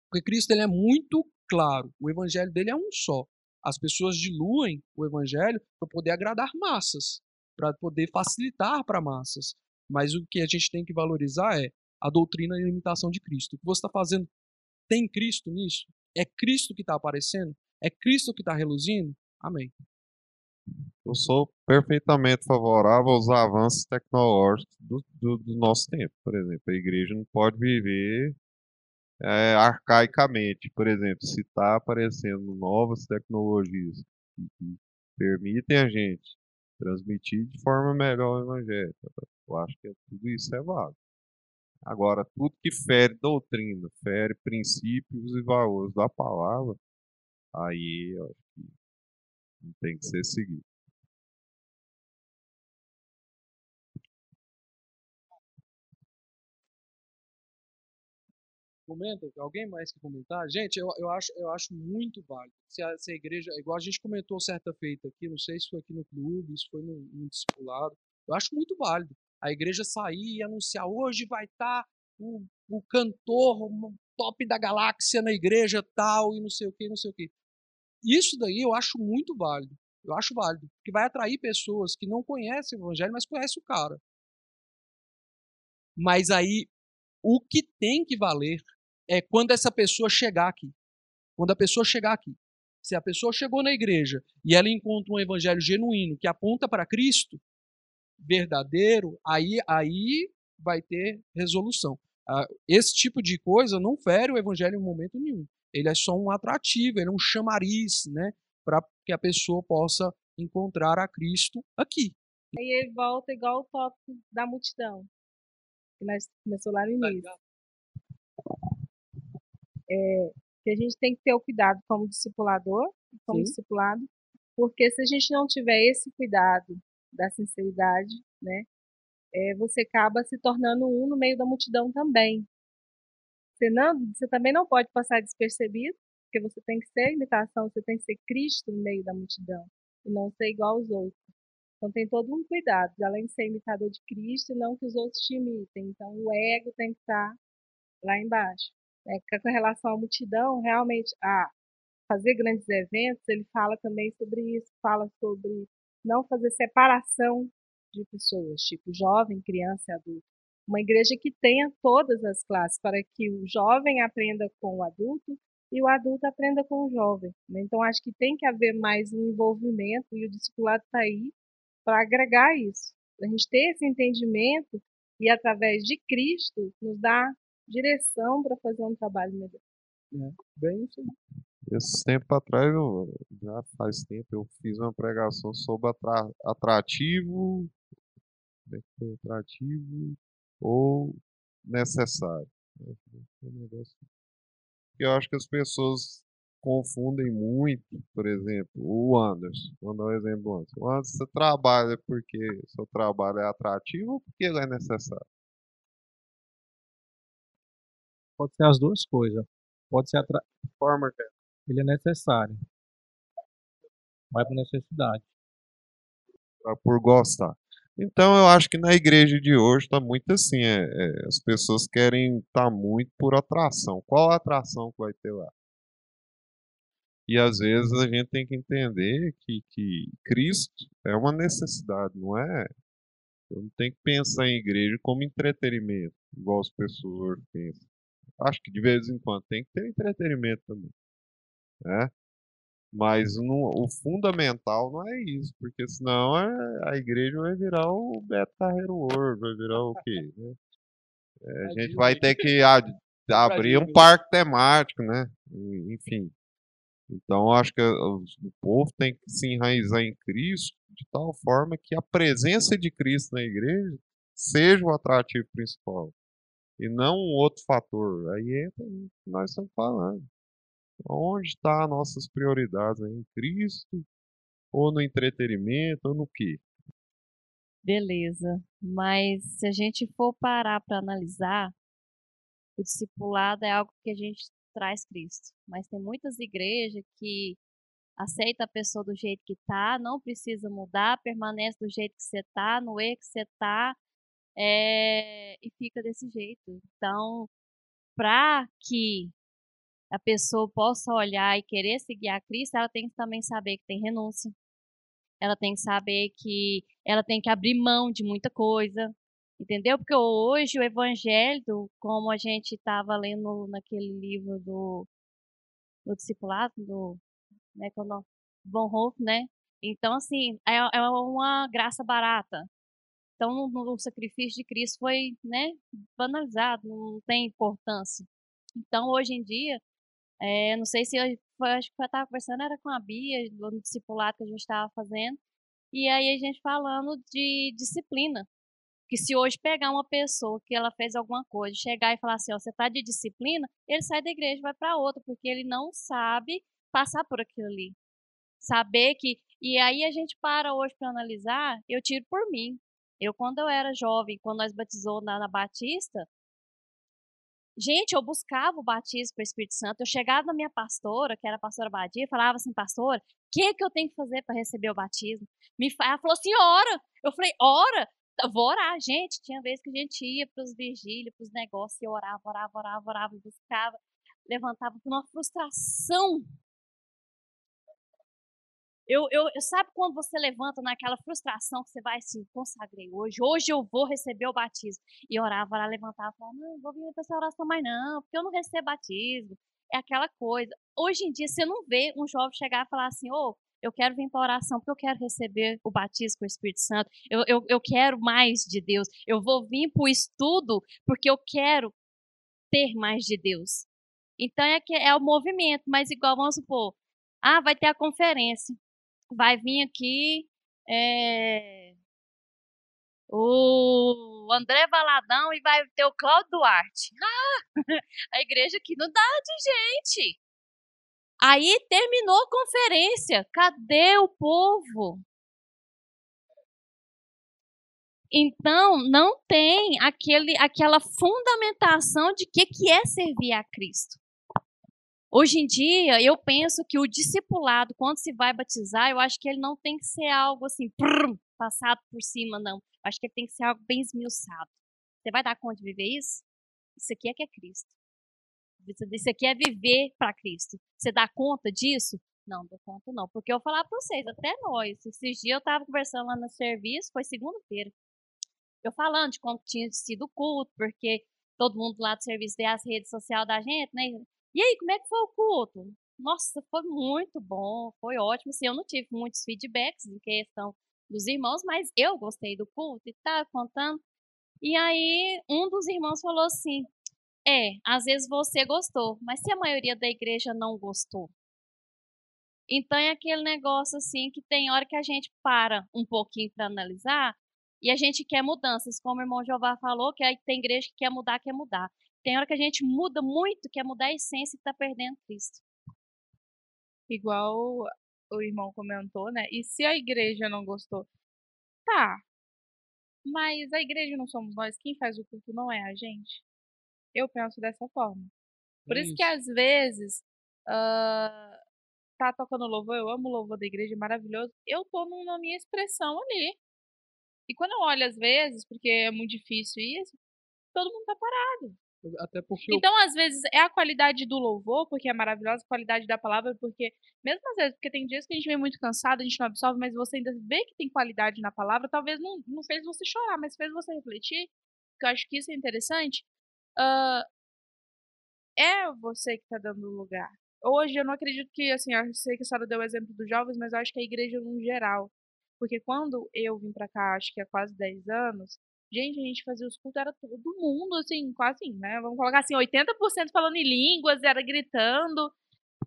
Porque Cristo ele é muito claro, o evangelho dele é um só. As pessoas diluem o evangelho para poder agradar massas, para poder facilitar para massas. Mas o que a gente tem que valorizar é a doutrina e a imitação de Cristo. O que você está fazendo tem Cristo nisso? É Cristo que está aparecendo? É Cristo que está reluzindo? Amém. Eu sou perfeitamente favorável aos avanços tecnológicos do, do, do nosso tempo. Por exemplo, a igreja não pode viver é, arcaicamente. Por exemplo, se está aparecendo novas tecnologias que permitem a gente transmitir de forma melhor o evangelho, eu acho que tudo isso é válido. Agora, tudo que fere doutrina, fere princípios e valores da palavra, aí eu acho que não tem que ser seguido. Comenta, alguém mais que comentar? Gente, eu, eu, acho, eu acho muito válido. Se a, se a igreja, igual a gente comentou certa feita aqui, não sei se foi aqui no clube, se foi no, no discipulado, eu acho muito válido a igreja sair e anunciar hoje vai estar tá o, o cantor top da galáxia na igreja tal e não sei o que, não sei o que. Isso daí eu acho muito válido. Eu acho válido, porque vai atrair pessoas que não conhecem o evangelho, mas conhecem o cara. Mas aí o que tem que valer é quando essa pessoa chegar aqui. Quando a pessoa chegar aqui. Se a pessoa chegou na igreja e ela encontra um evangelho genuíno que aponta para Cristo, verdadeiro, aí, aí vai ter resolução. Esse tipo de coisa não fere o evangelho em momento nenhum. Ele é só um atrativo, ele é um chamariz, né, para que a pessoa possa encontrar a Cristo aqui. Aí ele volta igual o tópico da multidão, que nós começou lá no início. É, que a gente tem que ter o cuidado como discipulador, como Sim. discipulado, porque se a gente não tiver esse cuidado da sinceridade, né? É, você acaba se tornando um no meio da multidão também. Você, não, você também não pode passar despercebido, porque você tem que ser imitação, você tem que ser Cristo no meio da multidão, e não ser igual aos outros. Então tem todo um cuidado, além de ser imitador de Cristo, não que os outros te imitem. Então o ego tem que estar lá embaixo. É, com relação à multidão, realmente, a fazer grandes eventos, ele fala também sobre isso, fala sobre não fazer separação de pessoas, tipo jovem, criança e adulto. uma igreja que tenha todas as classes, para que o jovem aprenda com o adulto e o adulto aprenda com o jovem. Né? Então, acho que tem que haver mais um envolvimento e o discipulado está aí para agregar isso. A gente ter esse entendimento e, através de Cristo, nos dar direção para fazer um trabalho melhor. É, bem isso aí. Esse tempo atrás, eu, já faz tempo, eu fiz uma pregação sobre atra, atrativo, como é que foi atrativo ou necessário. né? Eu acho que as pessoas confundem muito, por exemplo, o Anderson. Vou dar um exemplo do Anderson. O Anderson, você trabalha porque seu trabalho é atrativo ou porque ele é necessário? Pode ser as duas coisas. Pode ser atra... Forma que é. ele é necessário. Vai por necessidade. é por gostar. Então, eu acho que na igreja de hoje está muito assim. é- é, as pessoas querem estar muito por atração. Qual a atração que vai ter lá? E às vezes a gente tem que entender que, que Cristo é uma necessidade, não é? Eu não tenho que pensar em igreja como entretenimento, igual as pessoas hoje pensam. Acho que de vez em quando tem que ter entretenimento também, né? Mas não- o fundamental não é isso, porque senão é- a igreja vai virar o Beto Carreiro World, vai virar o quê? né? É, a gente vai ter que a- abrir um parque temático, né? Enfim. Então, acho que os- o povo tem que se enraizar em Cristo de tal forma que a presença de Cristo na igreja seja o atrativo principal e não um outro fator. Aí entra o que nós estamos falando. Onde estão as nossas prioridades? Em Cristo? Ou no entretenimento? Ou no quê? Beleza. Mas se a gente for parar para analisar, o discipulado é algo que a gente traz Cristo. Mas tem muitas igrejas que aceita a pessoa do jeito que tá, não precisa mudar, permanece do jeito que você tá, no erro que você tá, é, e fica desse jeito. Então, para que a pessoa possa olhar e querer seguir a Cristo, ela tem que também saber que tem renúncia. Ela tem que saber que ela tem que abrir mão de muita coisa, entendeu? Porque hoje o evangelho, como a gente estava lendo naquele livro do, do discipulado, do né? Bonhoeffer, né? Então, assim, é, é uma graça barata. Então, o, sacrifício de Cristo foi, né, banalizado, não tem importância. Então, hoje em dia, é, não sei se eu, acho que eu estava conversando, era com a Bia, no discipulado que a gente estava fazendo, e aí a gente falando de disciplina. Que se hoje pegar uma pessoa que ela fez alguma coisa, chegar e falar assim, ó, você tá de disciplina, ele sai da igreja e vai para outra, porque ele não sabe passar por aquilo ali. Saber que. E aí a gente para hoje para analisar, eu tiro por mim. Eu, quando eu era jovem, quando nós batizou na, na Batista, gente, eu buscava o batismo com o Espírito Santo. Eu chegava na minha pastora, que era a pastora Badia, e falava assim, pastora, o que, que eu tenho que fazer para receber o batismo? Me, ela falou assim, ora. Eu falei, ora? Eu Vou orar, gente. Tinha vezes que a gente ia para os vigílios, para os negócios, e orava, orava, orava, orava, buscava, levantava com uma frustração eu, eu, eu- sabe quando você levanta naquela frustração que você vai assim, consagrei hoje, hoje eu vou receber o batismo. E orava lá, levantava e falava, não, vou vir para essa oração mais não, porque eu não recebo batismo. É aquela coisa. Hoje em dia você não vê um jovem chegar e falar assim, ô, eu quero vir para oração porque eu quero receber o batismo com o Espírito Santo. Eu, eu, eu quero mais de Deus. Eu vou vir para o estudo porque eu quero ter mais de Deus. Então é que é o movimento, mas igual vamos supor, ah, vai ter a conferência vai vir aqui é, o André Valadão e vai ter o Cláudio Duarte. Ah, a igreja aqui não dá de gente. Aí terminou a conferência. Cadê o povo? Então, não tem aquele, aquela fundamentação de que, que é servir a Cristo. Hoje em dia, eu penso que o discipulado, quando se vai batizar, eu acho que ele não tem que ser algo assim, prrr, passado por cima, não. Eu acho que ele tem que ser algo bem esmiuçado. Você vai dar conta de viver isso? Isso aqui é que é Cristo. Isso aqui é viver para Cristo. Você dá conta disso? Não, dou conta não. Porque eu vou falar para vocês, até nós. Esses dias eu estava conversando lá no serviço, foi segunda-feira. eu falando de como tinha sido o culto, porque todo mundo lá do serviço vê as redes sociais da gente, né? E aí, como é que foi o culto? Nossa, foi muito bom, foi ótimo. Assim, eu não tive muitos feedbacks em questão dos irmãos, mas eu gostei do culto e tá contando. E aí, um dos irmãos falou assim: É, às vezes você gostou, mas se a maioria da igreja não gostou? Então é aquele negócio assim que tem hora que a gente para um pouquinho para analisar e a gente quer mudanças, como o irmão Jeová falou, que aí tem igreja que quer mudar, quer mudar. Tem hora que a gente muda muito, quer mudar a essência e está perdendo Cristo. Igual o irmão comentou, né? E se a igreja não gostou? Tá. Mas a igreja não somos nós, quem faz o culto não é a gente. Eu penso dessa forma. Por É isso que isso. às vezes ah, tá tocando louvor, eu amo o louvor da igreja, é maravilhoso. Eu tô na minha expressão ali. E quando eu olho às vezes, porque é muito difícil isso, todo mundo tá parado. Até porque eu Então, às vezes, é a qualidade do louvor, porque é maravilhosa, a qualidade da palavra, porque, mesmo às vezes, porque tem dias que a gente vem muito cansado, a gente não absorve, mas você ainda vê que tem qualidade na palavra, talvez não, não fez você chorar, mas fez você refletir, que eu acho que isso é interessante. ah, é você que está dando lugar. Hoje, eu não acredito que, assim, eu sei que a senhora deu o exemplo dos jovens, mas eu acho que a igreja no geral. Porque quando eu vim pra cá, acho que há quase 10 anos, gente, a gente fazia os cultos, era todo mundo, assim, quase, assim, né? Vamos colocar assim, 80% falando em línguas, era gritando.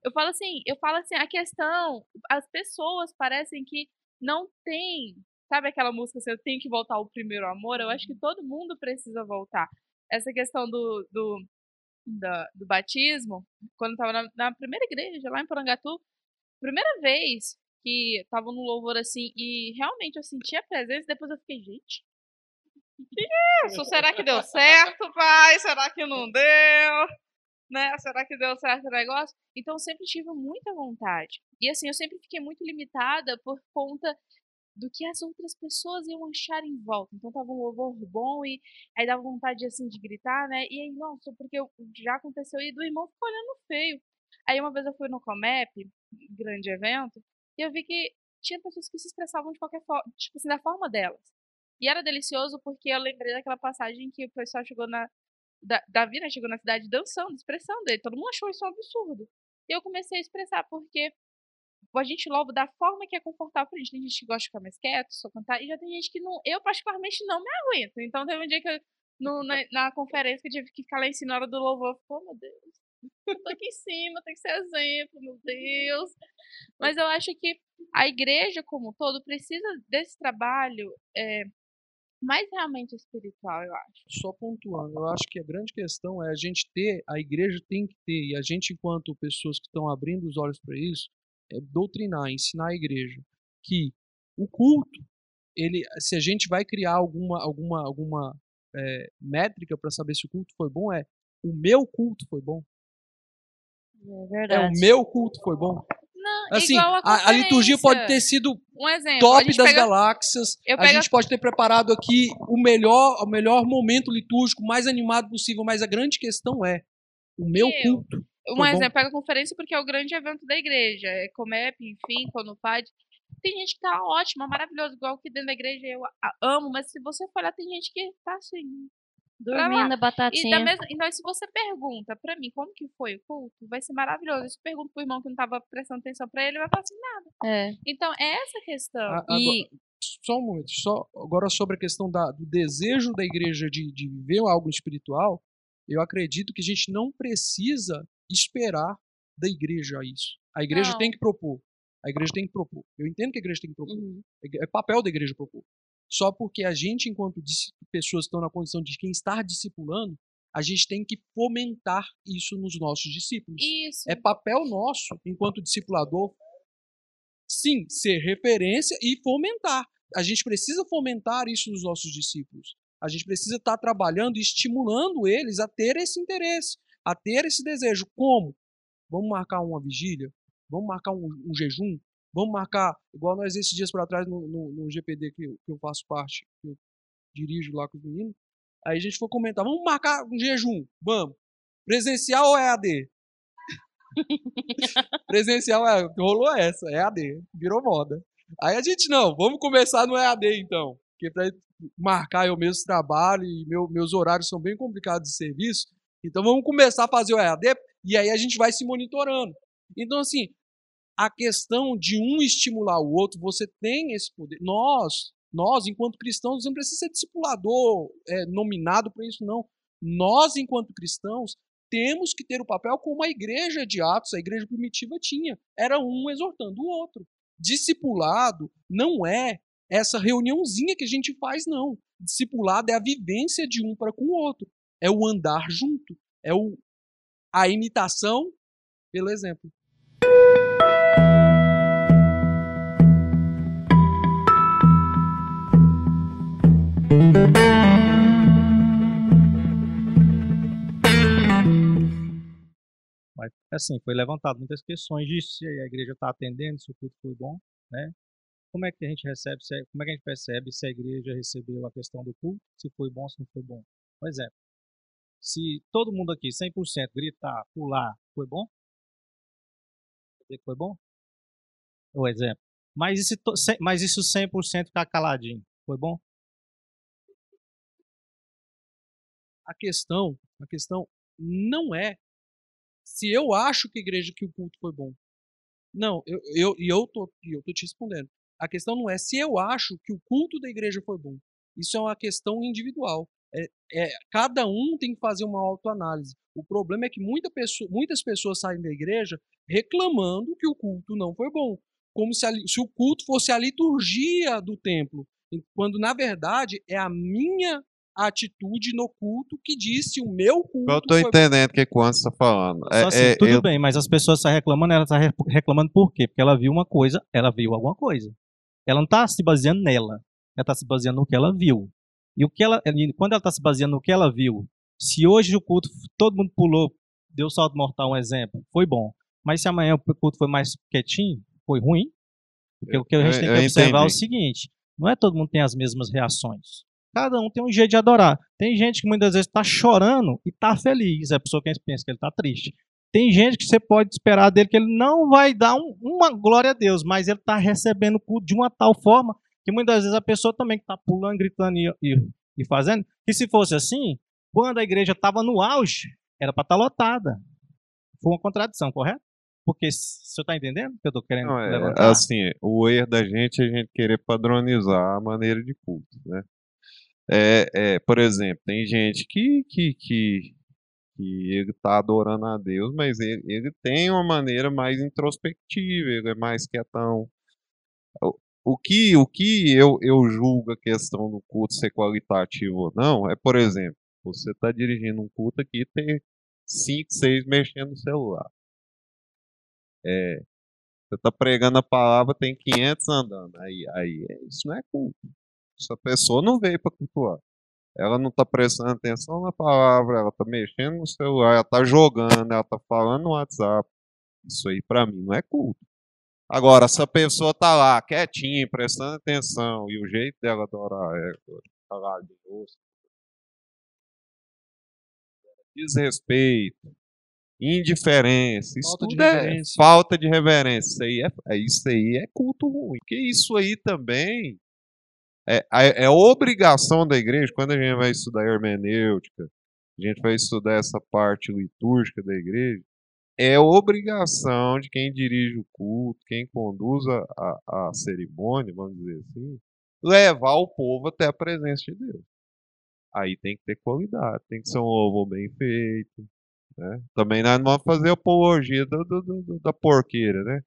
Eu falo assim, eu falo assim, a questão, as pessoas parecem que não tem, sabe aquela música assim, eu tenho que voltar ao primeiro amor? Eu acho que todo mundo precisa voltar. Essa questão do, do, da- do batismo, quando eu tava na, na primeira igreja, lá em Porangatu, primeira vez que tava no louvor assim, e realmente eu senti a presença, depois eu fiquei, gente, isso? Será que deu certo, pai? Será que não deu? Né? Será que deu certo o negócio? Então eu sempre tive muita vontade. E assim, eu sempre fiquei muito limitada por conta do que as outras pessoas iam achar em volta. Então tava um louvor bom e aí dava vontade assim de gritar, né? E aí, nossa, porque eu- já aconteceu e do irmão ficou olhando feio. Aí uma vez eu fui no Comep, grande evento, e eu vi que tinha pessoas que se expressavam de qualquer forma, tipo assim, da forma delas. E era delicioso porque eu lembrei daquela passagem que o pessoal chegou na. Da, Davi, né, chegou na cidade dançando, expressão dele. Todo mundo achou isso um absurdo. E eu comecei a expressar, porque a gente louva da forma que é confortável pra gente. Tem gente que gosta de ficar mais quieto, só cantar, e já tem gente que não. Eu, particularmente, não me aguento. Então teve um dia que eu, no- na, na conferência que eu tive que ficar lá em cima na hora do louvor, eu oh, meu Deus. Eu tô aqui em cima, tem que ser exemplo, meu Deus. Mas eu acho que a igreja como um todo precisa desse trabalho é, mais realmente espiritual, eu acho. só pontuando, eu acho que a grande questão é a gente ter, a igreja tem que ter, e a gente, enquanto pessoas que estão abrindo os olhos para isso, é doutrinar, ensinar a igreja que o culto, ele, se a gente vai criar alguma, alguma, alguma é, métrica para saber se o culto foi bom, é o meu culto foi bom. É É verdade. o meu culto foi bom. Assim, a, a, a liturgia pode ter sido Um exemplo. top das pega- galáxias. eu A gente pode ter preparado aqui o melhor, o melhor momento litúrgico, mais animado possível, mas a grande questão é o meu Eu. culto. Um bom. exemplo, pega a conferência porque é o grande evento da igreja. É Comep, enfim, quando faz. Tem gente que tá ótima, maravilhoso, igual aqui dentro da igreja eu amo, mas se você for olhar, tem gente que tá assim. Dormindo a E, batatinha. da mesma, então, se você pergunta pra mim como que foi o culto, vai ser maravilhoso. Se eu pergunto pro irmão que não tava prestando atenção pra ele, ele vai falar assim, nada. É. Então, é essa questão. A- e agora- Só um momento, só agora sobre a questão da, do desejo da igreja de, de viver algo espiritual, eu acredito que a gente não precisa esperar da igreja isso. A igreja Não. tem que propor. A igreja tem que propor. Eu entendo que a igreja tem que propor. Uhum. É papel da igreja propor. Só porque a gente, enquanto pessoas que estão na condição de quem está discipulando, a gente tem que fomentar isso nos nossos discípulos. isso. É papel nosso, enquanto discipulador, sim, ser referência e fomentar. A gente precisa fomentar isso nos nossos discípulos. A gente precisa estar trabalhando e estimulando eles a ter esse interesse, a ter esse desejo. Como? Vamos marcar uma vigília? Vamos marcar um, um jejum? Vamos marcar, igual nós esses dias para trás no, no, no GPD que eu, que eu faço parte, que eu dirijo lá com os meninos. Aí a gente foi comentar, vamos marcar um jejum, vamos. Presencial ou EAD? Presencial é, rolou essa, EAD, virou moda. Aí a gente não, vamos começar no EAD então. porque para marcar eu mesmo trabalho e meu, meus horários são bem complicados de serviço. Então vamos começar a fazer o EAD e aí a gente vai se monitorando. Então, assim, a questão de um estimular o outro, você tem esse poder. Nós, nós, enquanto cristãos, não precisa ser discipulador é, nominado para isso, não. Nós, enquanto cristãos, temos que ter o papel como a igreja de Atos, a igreja primitiva tinha. Era um exortando o outro. Discipulado não é essa reuniãozinha que a gente faz, não. Discipulado é a vivência de um para com o outro. É o andar junto. É o, a imitação pelo exemplo. Assim, foi levantado muitas questões de se a igreja está atendendo, se o culto foi bom, né? Como é que a gente recebe, se, como é que a gente percebe se a igreja recebeu a questão do culto, se foi bom, se não foi bom? Por exemplo, se todo mundo aqui, 100%, gritar, pular, foi bom? Que foi bom? O exemplo. Mas isso, mas isso 100% ficar caladinho, foi bom? A questão, a questão não é se eu acho que a igreja que o culto foi bom. Não, eu eu eu tô eu tô te respondendo. A questão não é se eu acho que o culto da igreja foi bom. Isso é uma questão individual. É, é, cada um tem que fazer uma autoanálise. O problema é que muita pessoa, muitas pessoas saem da igreja reclamando que o culto não foi bom, como se, a, se o culto fosse a liturgia do templo, quando na verdade é a minha atitude no culto que disse o meu culto. Eu estou entendendo o que o Anderson está falando. É, assim, é, tudo eu... bem, mas as pessoas estão reclamando, ela está reclamando por quê? Porque ela viu uma coisa, ela viu alguma coisa. Ela não está se baseando nela, ela está se baseando no que ela viu. E o que ela, quando ela está se baseando no que ela viu, se hoje o culto, todo mundo pulou, deu salto mortal, um exemplo, foi bom. Mas se amanhã o culto foi mais quietinho, foi ruim. Porque o que a gente tem que observar entendi. é o seguinte: não é todo mundo tem as mesmas reações. Cada um tem um jeito de adorar. Tem gente que muitas vezes está chorando e está feliz. É a pessoa que pensa que ele está triste. Tem gente que você pode esperar dele que ele não vai dar um, uma glória a Deus, mas ele está recebendo o culto de uma tal forma que muitas vezes a pessoa também que está pulando, gritando e, e, e, fazendo, que se fosse assim, quando a igreja estava no auge, era para estar tá lotada. Foi uma contradição, correto? Porque você está entendendo o que eu estou querendo não, é, levantar? Assim, o erro da gente é a gente querer padronizar a maneira de culto, né? É, é, por exemplo, tem gente que, que, que, que ele está adorando a Deus, mas ele, ele tem uma maneira mais introspectiva, ele é mais quietão. O, o que, o que eu, eu julgo a questão do culto ser qualitativo ou não é, por exemplo, você está dirigindo um culto aqui e tem cinco, seis mexendo no celular. É, você está pregando a palavra, tem 500 andando. Aí, aí isso não é culto. Essa pessoa não veio para cultuar. Ela não está prestando atenção na palavra, ela está mexendo no celular, ela está jogando, ela está falando no WhatsApp. Isso aí para mim não é culto. Agora, se a pessoa tá lá quietinha, prestando atenção, e o jeito dela adorar é falar de osso, desrespeito, indiferença, isso falta tudo é falta de reverência. Isso aí é, é, isso aí é culto ruim. Porque isso aí também é, é, obrigação da igreja, quando a gente vai estudar hermenêutica, a gente vai estudar essa parte litúrgica da igreja, é obrigação de quem dirige o culto, quem conduz a, a, a, cerimônia, vamos dizer assim, levar o povo até a presença de Deus. Aí tem que ter qualidade, tem que ser um louvor bem feito. Né? Também nós não vamos fazer apologia da porqueira, né?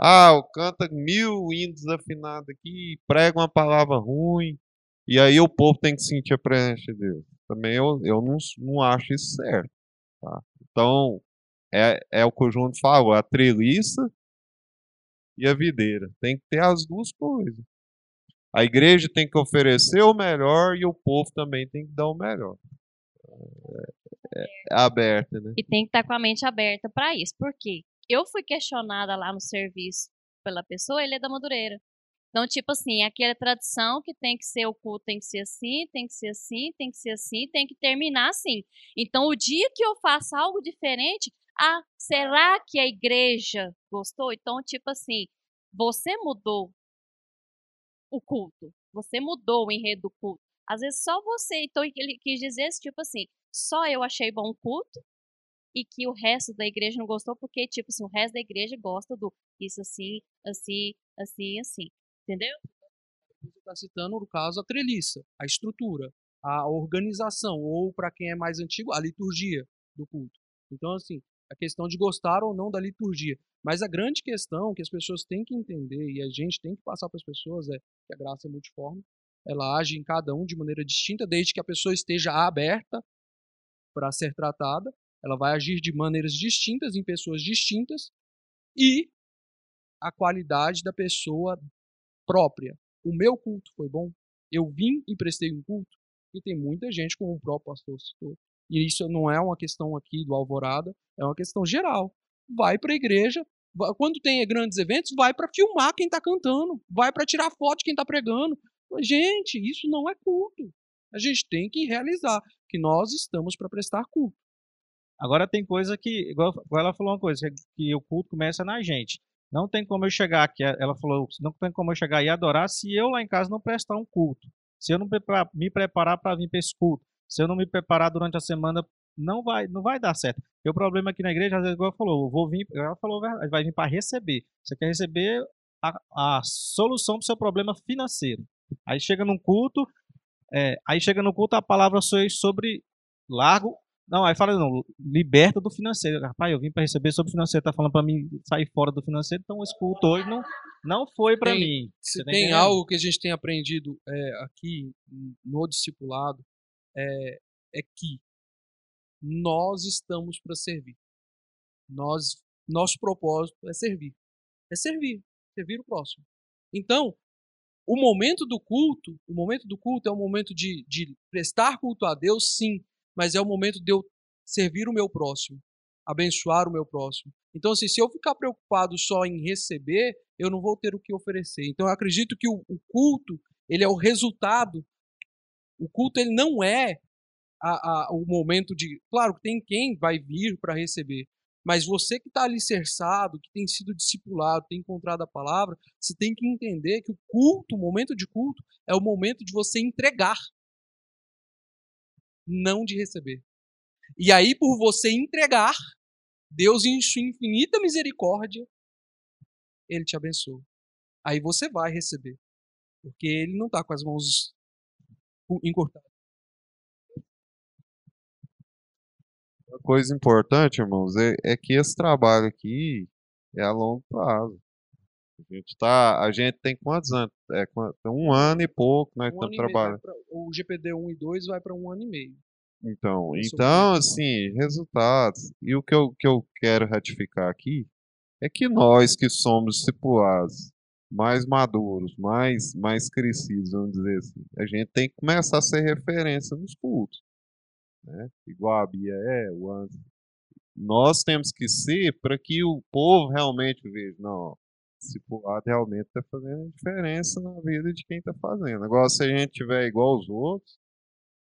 Ah, canta mil hinos afinados aqui, prega uma palavra ruim, e aí o povo tem que sentir a presença de Deus. Também eu, eu não, não acho isso certo. Tá? Então, é, é o que o João falou, a treliça e a videira. Tem que ter as duas coisas. A igreja tem que oferecer o melhor e o povo também tem que dar o melhor. É, é, é aberta, né? E tem que estar com a mente aberta para isso. Por quê? Eu fui questionada lá no serviço pela pessoa, ele é da Madureira. Então, tipo assim, aquela tradição que tem que ser o culto, tem que ser assim, tem que ser assim, tem que ser assim, tem que terminar assim. Então, o dia que eu faço algo diferente, ah, será que a igreja gostou? Então, tipo assim, você mudou. o culto. Você mudou o enredo do culto. Às vezes só você. Então ele quis dizer tipo assim, só eu achei bom o culto e que o resto da igreja não gostou porque tipo assim, o resto da igreja gosta do isso assim, assim, assim, assim. Entendeu? Você está citando, no caso, a treliça, a estrutura, a organização, ou para quem é mais antigo, a liturgia do culto. Então, assim, a questão de gostar ou não da liturgia. Mas a grande questão que as pessoas têm que entender e a gente tem que passar para as pessoas é que a graça é multiforme, ela age em cada um de maneira distinta, desde que a pessoa esteja aberta para ser tratada, ela vai agir de maneiras distintas em pessoas distintas e a qualidade da pessoa própria. O meu culto foi bom, eu vim e prestei um culto, e tem muita gente, como o próprio pastor citou, e isso não é uma questão aqui do Alvorada, é uma questão geral. Vai para a igreja, quando tem grandes eventos, vai para filmar quem está cantando, vai para tirar foto de quem está pregando. Gente, isso não é culto. A gente tem que realizar que nós estamos para prestar culto. Agora tem coisa que, igual, ela falou uma coisa, que o culto começa na gente. Não tem como eu chegar aqui, ela falou, não tem como eu chegar e adorar se eu lá em casa não prestar um culto. Se eu não me preparar para vir para esse culto. Se eu não me preparar durante a semana, não vai, não vai dar certo. E o problema aqui na igreja, às vezes, igual falou, eu vou vir, ela falou, vai vir para receber. Você quer receber a, a solução para o seu problema financeiro. Aí chega num culto, é, aí chega no culto a palavra sobre largo não, aí fala, não, liberta do financeiro. Rapaz, eu vim para receber sobre o financeiro, tá falando para mim sair fora do financeiro, então esse culto hoje não, não foi para mim. Se tá tem algo que a gente tem aprendido é, aqui no discipulado, é, é que nós estamos para servir. Nós, nosso propósito é servir. É servir, servir o próximo. Então, o momento do culto, o momento do culto é um momento de, de prestar culto a Deus, sim, mas é o momento de eu servir o meu próximo, abençoar o meu próximo. Então, assim, se eu ficar preocupado só em receber, eu não vou ter o que oferecer. Então, eu acredito que o, o culto, ele é o resultado. O culto, ele não é a, a, o momento de. Claro tem quem vai vir para receber, mas você que está alicerçado, que tem sido discipulado, tem encontrado a palavra, você tem que entender que o culto, o momento de culto, é o momento de você entregar não de receber. E aí, por você entregar, Deus, em sua infinita misericórdia, Ele te abençoa. Aí você vai receber. Porque Ele não está com as mãos encurtadas. Uma coisa importante, irmãos, é, é que esse trabalho aqui é a longo prazo. A gente, tá, a gente tem quantos anos? É, um ano e pouco, né? Um trabalhando. Pra, o GPD 1 e 2 vai para um ano e meio. Então, então assim, resultados. E o que eu, que eu quero ratificar aqui é que nós que somos discipulados, mais maduros, mais, mais crescidos, vamos dizer assim, a gente tem que começar a ser referência nos cultos. Né? Igual a Bia é, o Anderson. Nós temos que ser para que o povo realmente veja, não, discipulado realmente está fazendo diferença na vida de quem está fazendo. Agora, se a gente tiver igual os outros,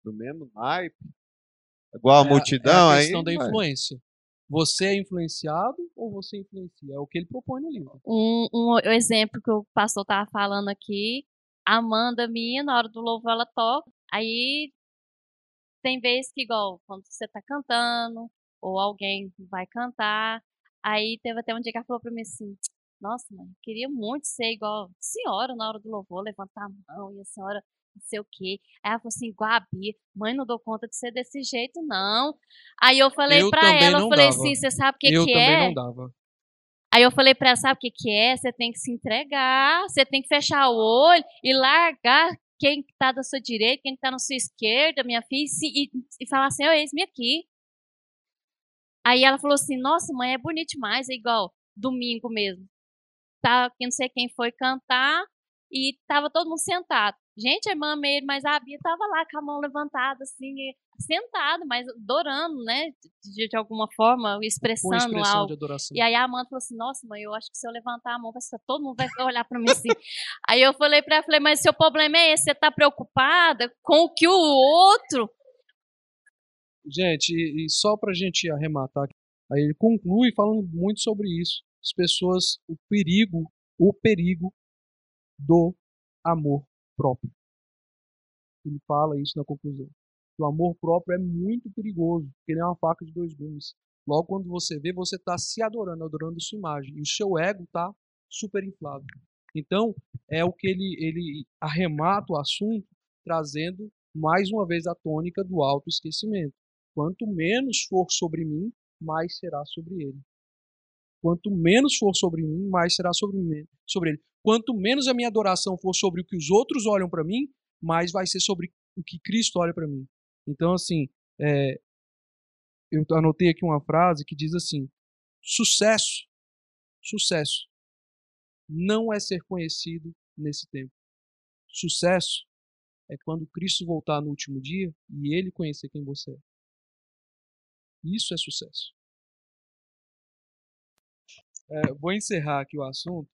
do mesmo naipe, igual a é, multidão, é a questão aí, da influência. Você é influenciado ou você influencia? É o que ele propõe no livro. Um, um exemplo que o pastor estava falando aqui, Amanda minha, na hora do louvor, ela toca. Aí tem vezes que, igual, quando você está cantando, ou alguém vai cantar, aí teve até um dia que ela falou para mim assim, nossa, mãe, queria muito ser igual a senhora na hora do louvor, levantar a mão e a senhora não sei o quê. Aí ela falou assim, Guabi, mãe, não dou conta de ser desse jeito, não. Aí eu falei eu pra ela, eu falei dava. assim, você sabe o que, eu que também é? não dava. Aí eu falei pra ela, sabe o que, que é? Você tem que se entregar, você tem que fechar o olho e largar quem está da sua direita, quem está na sua esquerda, minha filha, e, e, falar assim, oh, eis-me aqui. Aí ela falou assim, nossa, mãe, é bonito demais, é igual domingo mesmo. Tá, não sei quem foi cantar e tava todo mundo sentado. Gente, a irmã meio, mas a Bia tava lá com a mão levantada, assim, sentado, mas adorando, né? De, de alguma forma, expressando algo. E aí a Amanda falou assim: Nossa, mãe, eu acho que se eu levantar a mão, todo mundo vai olhar para mim assim. aí eu falei para ela: falei, Mas seu problema é esse, você tá preocupada com o que o outro. Gente, e, e só pra gente arrematar, aí ele conclui falando muito sobre isso. As pessoas, o perigo, o perigo do amor próprio. Ele fala isso na conclusão. O amor próprio é muito perigoso, porque ele é uma faca de dois gumes. Logo, quando você vê, você está se adorando, adorando sua imagem, e o seu ego está super inflado. Então, é o que ele, ele arremata o assunto, trazendo mais uma vez a tônica do autoesquecimento. Quanto menos for sobre mim, mais será sobre ele. Quanto menos for sobre mim, mais será sobre, mim, sobre ele. Quanto menos a minha adoração for sobre o que os outros olham para mim, mais vai ser sobre o que Cristo olha para mim. Então, assim, é, eu anotei aqui uma frase que diz assim: sucesso, sucesso não é ser conhecido nesse tempo. Sucesso é quando Cristo voltar no último dia e ele conhecer quem você é. Isso é sucesso. É, vou encerrar aqui o assunto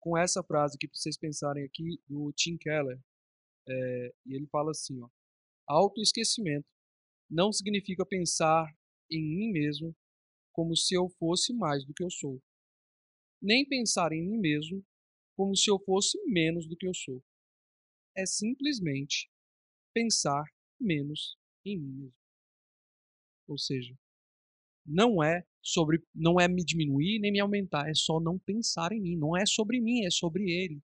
com essa frase para vocês pensarem aqui do Tim Keller. É, e ele fala assim: ó, autoesquecimento não significa pensar em mim mesmo como se eu fosse mais do que eu sou, nem pensar em mim mesmo como se eu fosse menos do que eu sou. É simplesmente pensar menos em mim mesmo. Ou seja, não é sobre não é me diminuir nem me aumentar, é só não pensar em mim, não é sobre mim, é sobre ele.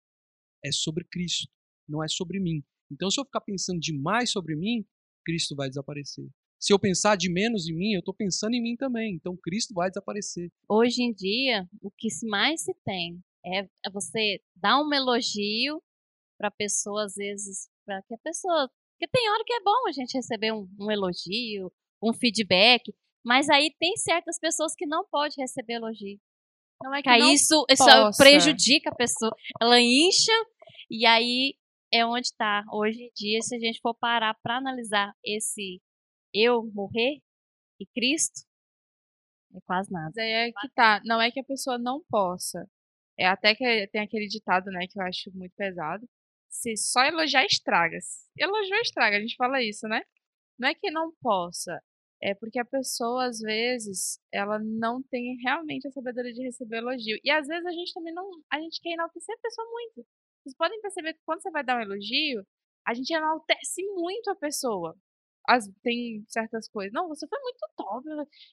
É sobre Cristo, não é sobre mim. Então se eu ficar pensando demais sobre mim, Cristo vai desaparecer. Se eu pensar de menos em mim, eu estou pensando em mim também. Então Cristo vai desaparecer. Hoje em dia, o que mais se tem é, é você dar um elogio para a pessoa, às vezes, para que a pessoa. Porque tem hora que é bom a gente receber um, um elogio, um feedback, mas aí tem certas pessoas que não pode receber elogio. Não é que aí não isso, isso prejudica a pessoa. Ela incha e aí é onde está. Hoje em dia, se a gente for parar para analisar esse eu morrer e Cristo, é quase nada. Mas aí é que tá. Não é que a pessoa não possa. É até que tem aquele ditado, né, que eu acho muito pesado. Se só elogiar estraga. Se Elogiou estraga, a gente fala isso, né? Não é que não possa. É porque a pessoa, às vezes, ela não tem realmente a sabedoria de receber elogio. E às vezes a gente também não. A gente quer enaltecer a pessoa muito. Vocês podem perceber que quando você vai dar um elogio, a gente enaltece muito a pessoa. As, tem certas coisas. Não, você foi muito top.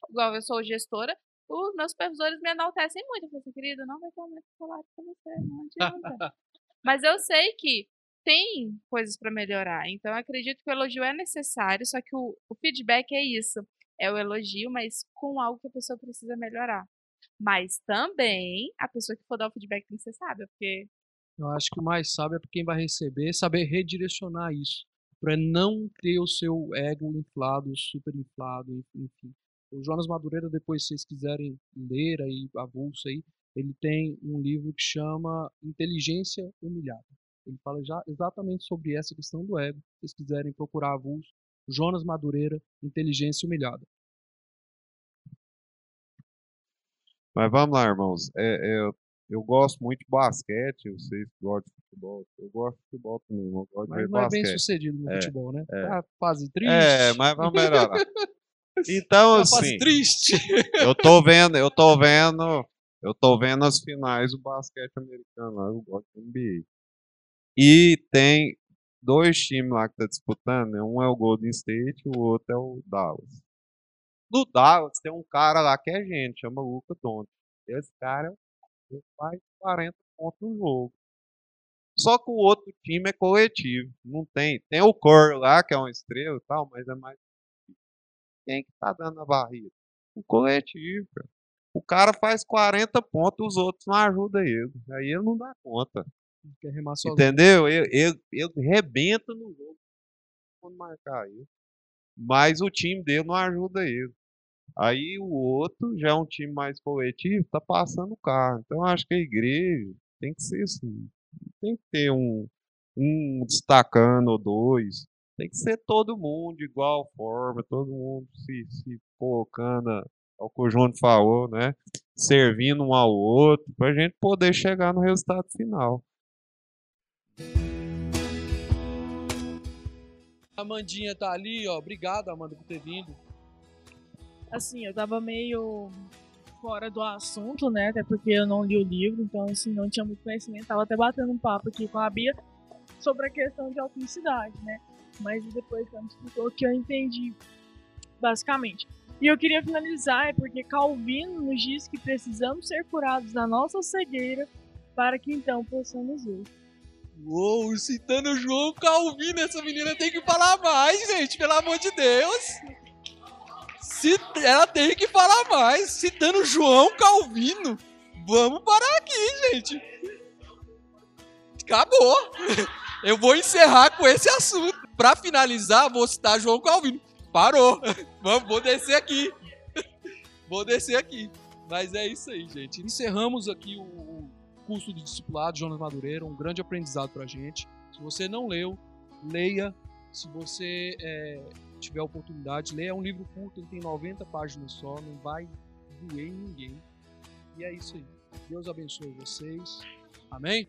Igual eu sou gestora, os meus supervisores me enaltecem muito. Eu falei assim, querido, não vai ter aumento de salário pra você, não adianta. Mas eu sei que tem coisas para melhorar. Então, eu acredito que o elogio é necessário, só que o, o feedback é isso. É o elogio, mas com algo que a pessoa precisa melhorar. Mas também, a pessoa que for dar o feedback tem que ser sábia, porque Eu acho que o mais sábio é para quem vai receber saber redirecionar isso, para não ter o seu ego inflado, super inflado, enfim. O Jonas Madureira, depois se vocês quiserem ler aí avulso aí, ele tem um livro que chama Inteligência Humilhada. Ele fala já exatamente sobre essa questão do ego. Se vocês quiserem procurar avulso, Jonas Madureira, Inteligência Humilhada. Mas vamos lá, irmãos. É, é, eu- gosto muito de basquete, vocês gostam de futebol. Eu gosto de futebol também, eu gosto de Mas ver não é bem basquete. sucedido no É, futebol, né? é. Tá fase triste. É, mas vamos melhorar. Então, Tá fase assim, triste. eu tô vendo, eu tô vendo, eu tô vendo as finais do basquete americano eu gosto de NBA. E tem dois times lá que tá disputando, né? Um é o Golden State e o outro é o Dallas. No Dallas tem um cara lá que é gente, chama Luca Doncic. Esse cara faz 40 pontos no jogo. Só que o outro time é coletivo, não tem. Tem o Curry lá, que é uma estrela e tal, mas é mais quem que tá dando a barriga? O coletivo, cara. O cara faz 40 pontos, os outros não ajudam ele. Aí ele não dá conta. Quer remar sozinho. Entendeu? Ele, ele, ele rebenta no jogo quando marcar ele. Mas o time dele não ajuda ele. Aí o outro, já é um time mais coletivo, tá passando o carro. Então eu acho que a igreja tem que ser assim. Tem que ter um, um destacando ou dois. Tem que ser todo mundo de igual forma, todo mundo se, se colocando, é o que o João falou, né? Servindo um ao outro, pra gente poder chegar no resultado final. A Amandinha tá ali, ó. Obrigado, Amanda, por ter vindo. assim, eu tava meio fora do assunto, né? Até porque eu não li o livro, então assim, não tinha muito conhecimento. Tava até batendo um papo aqui com a Bia. sobre a questão de autenticidade, né? Mas depois ela me explicou que eu entendi, basicamente. E eu queria finalizar, é porque Calvino nos diz que precisamos ser curados da nossa cegueira para que então possamos ver. Uou, citando João Calvino, essa menina tem que falar mais, gente, pelo amor de Deus. Ela tem que falar mais, citando João Calvino. Vamos parar aqui, gente. Acabou. Eu vou encerrar com esse assunto. Para finalizar, vou citar João Calvino. Parou. Vamos, vou descer aqui. Vou descer aqui. Mas é isso aí, gente. Encerramos aqui o curso de discipulado Jonas Madureira, um grande aprendizado para a gente. Se você não leu, leia. Se você é, tiver oportunidade, leia. É um livro curto, ele tem 90 páginas só, não vai doer em ninguém. E é isso aí. Deus abençoe vocês. Amém?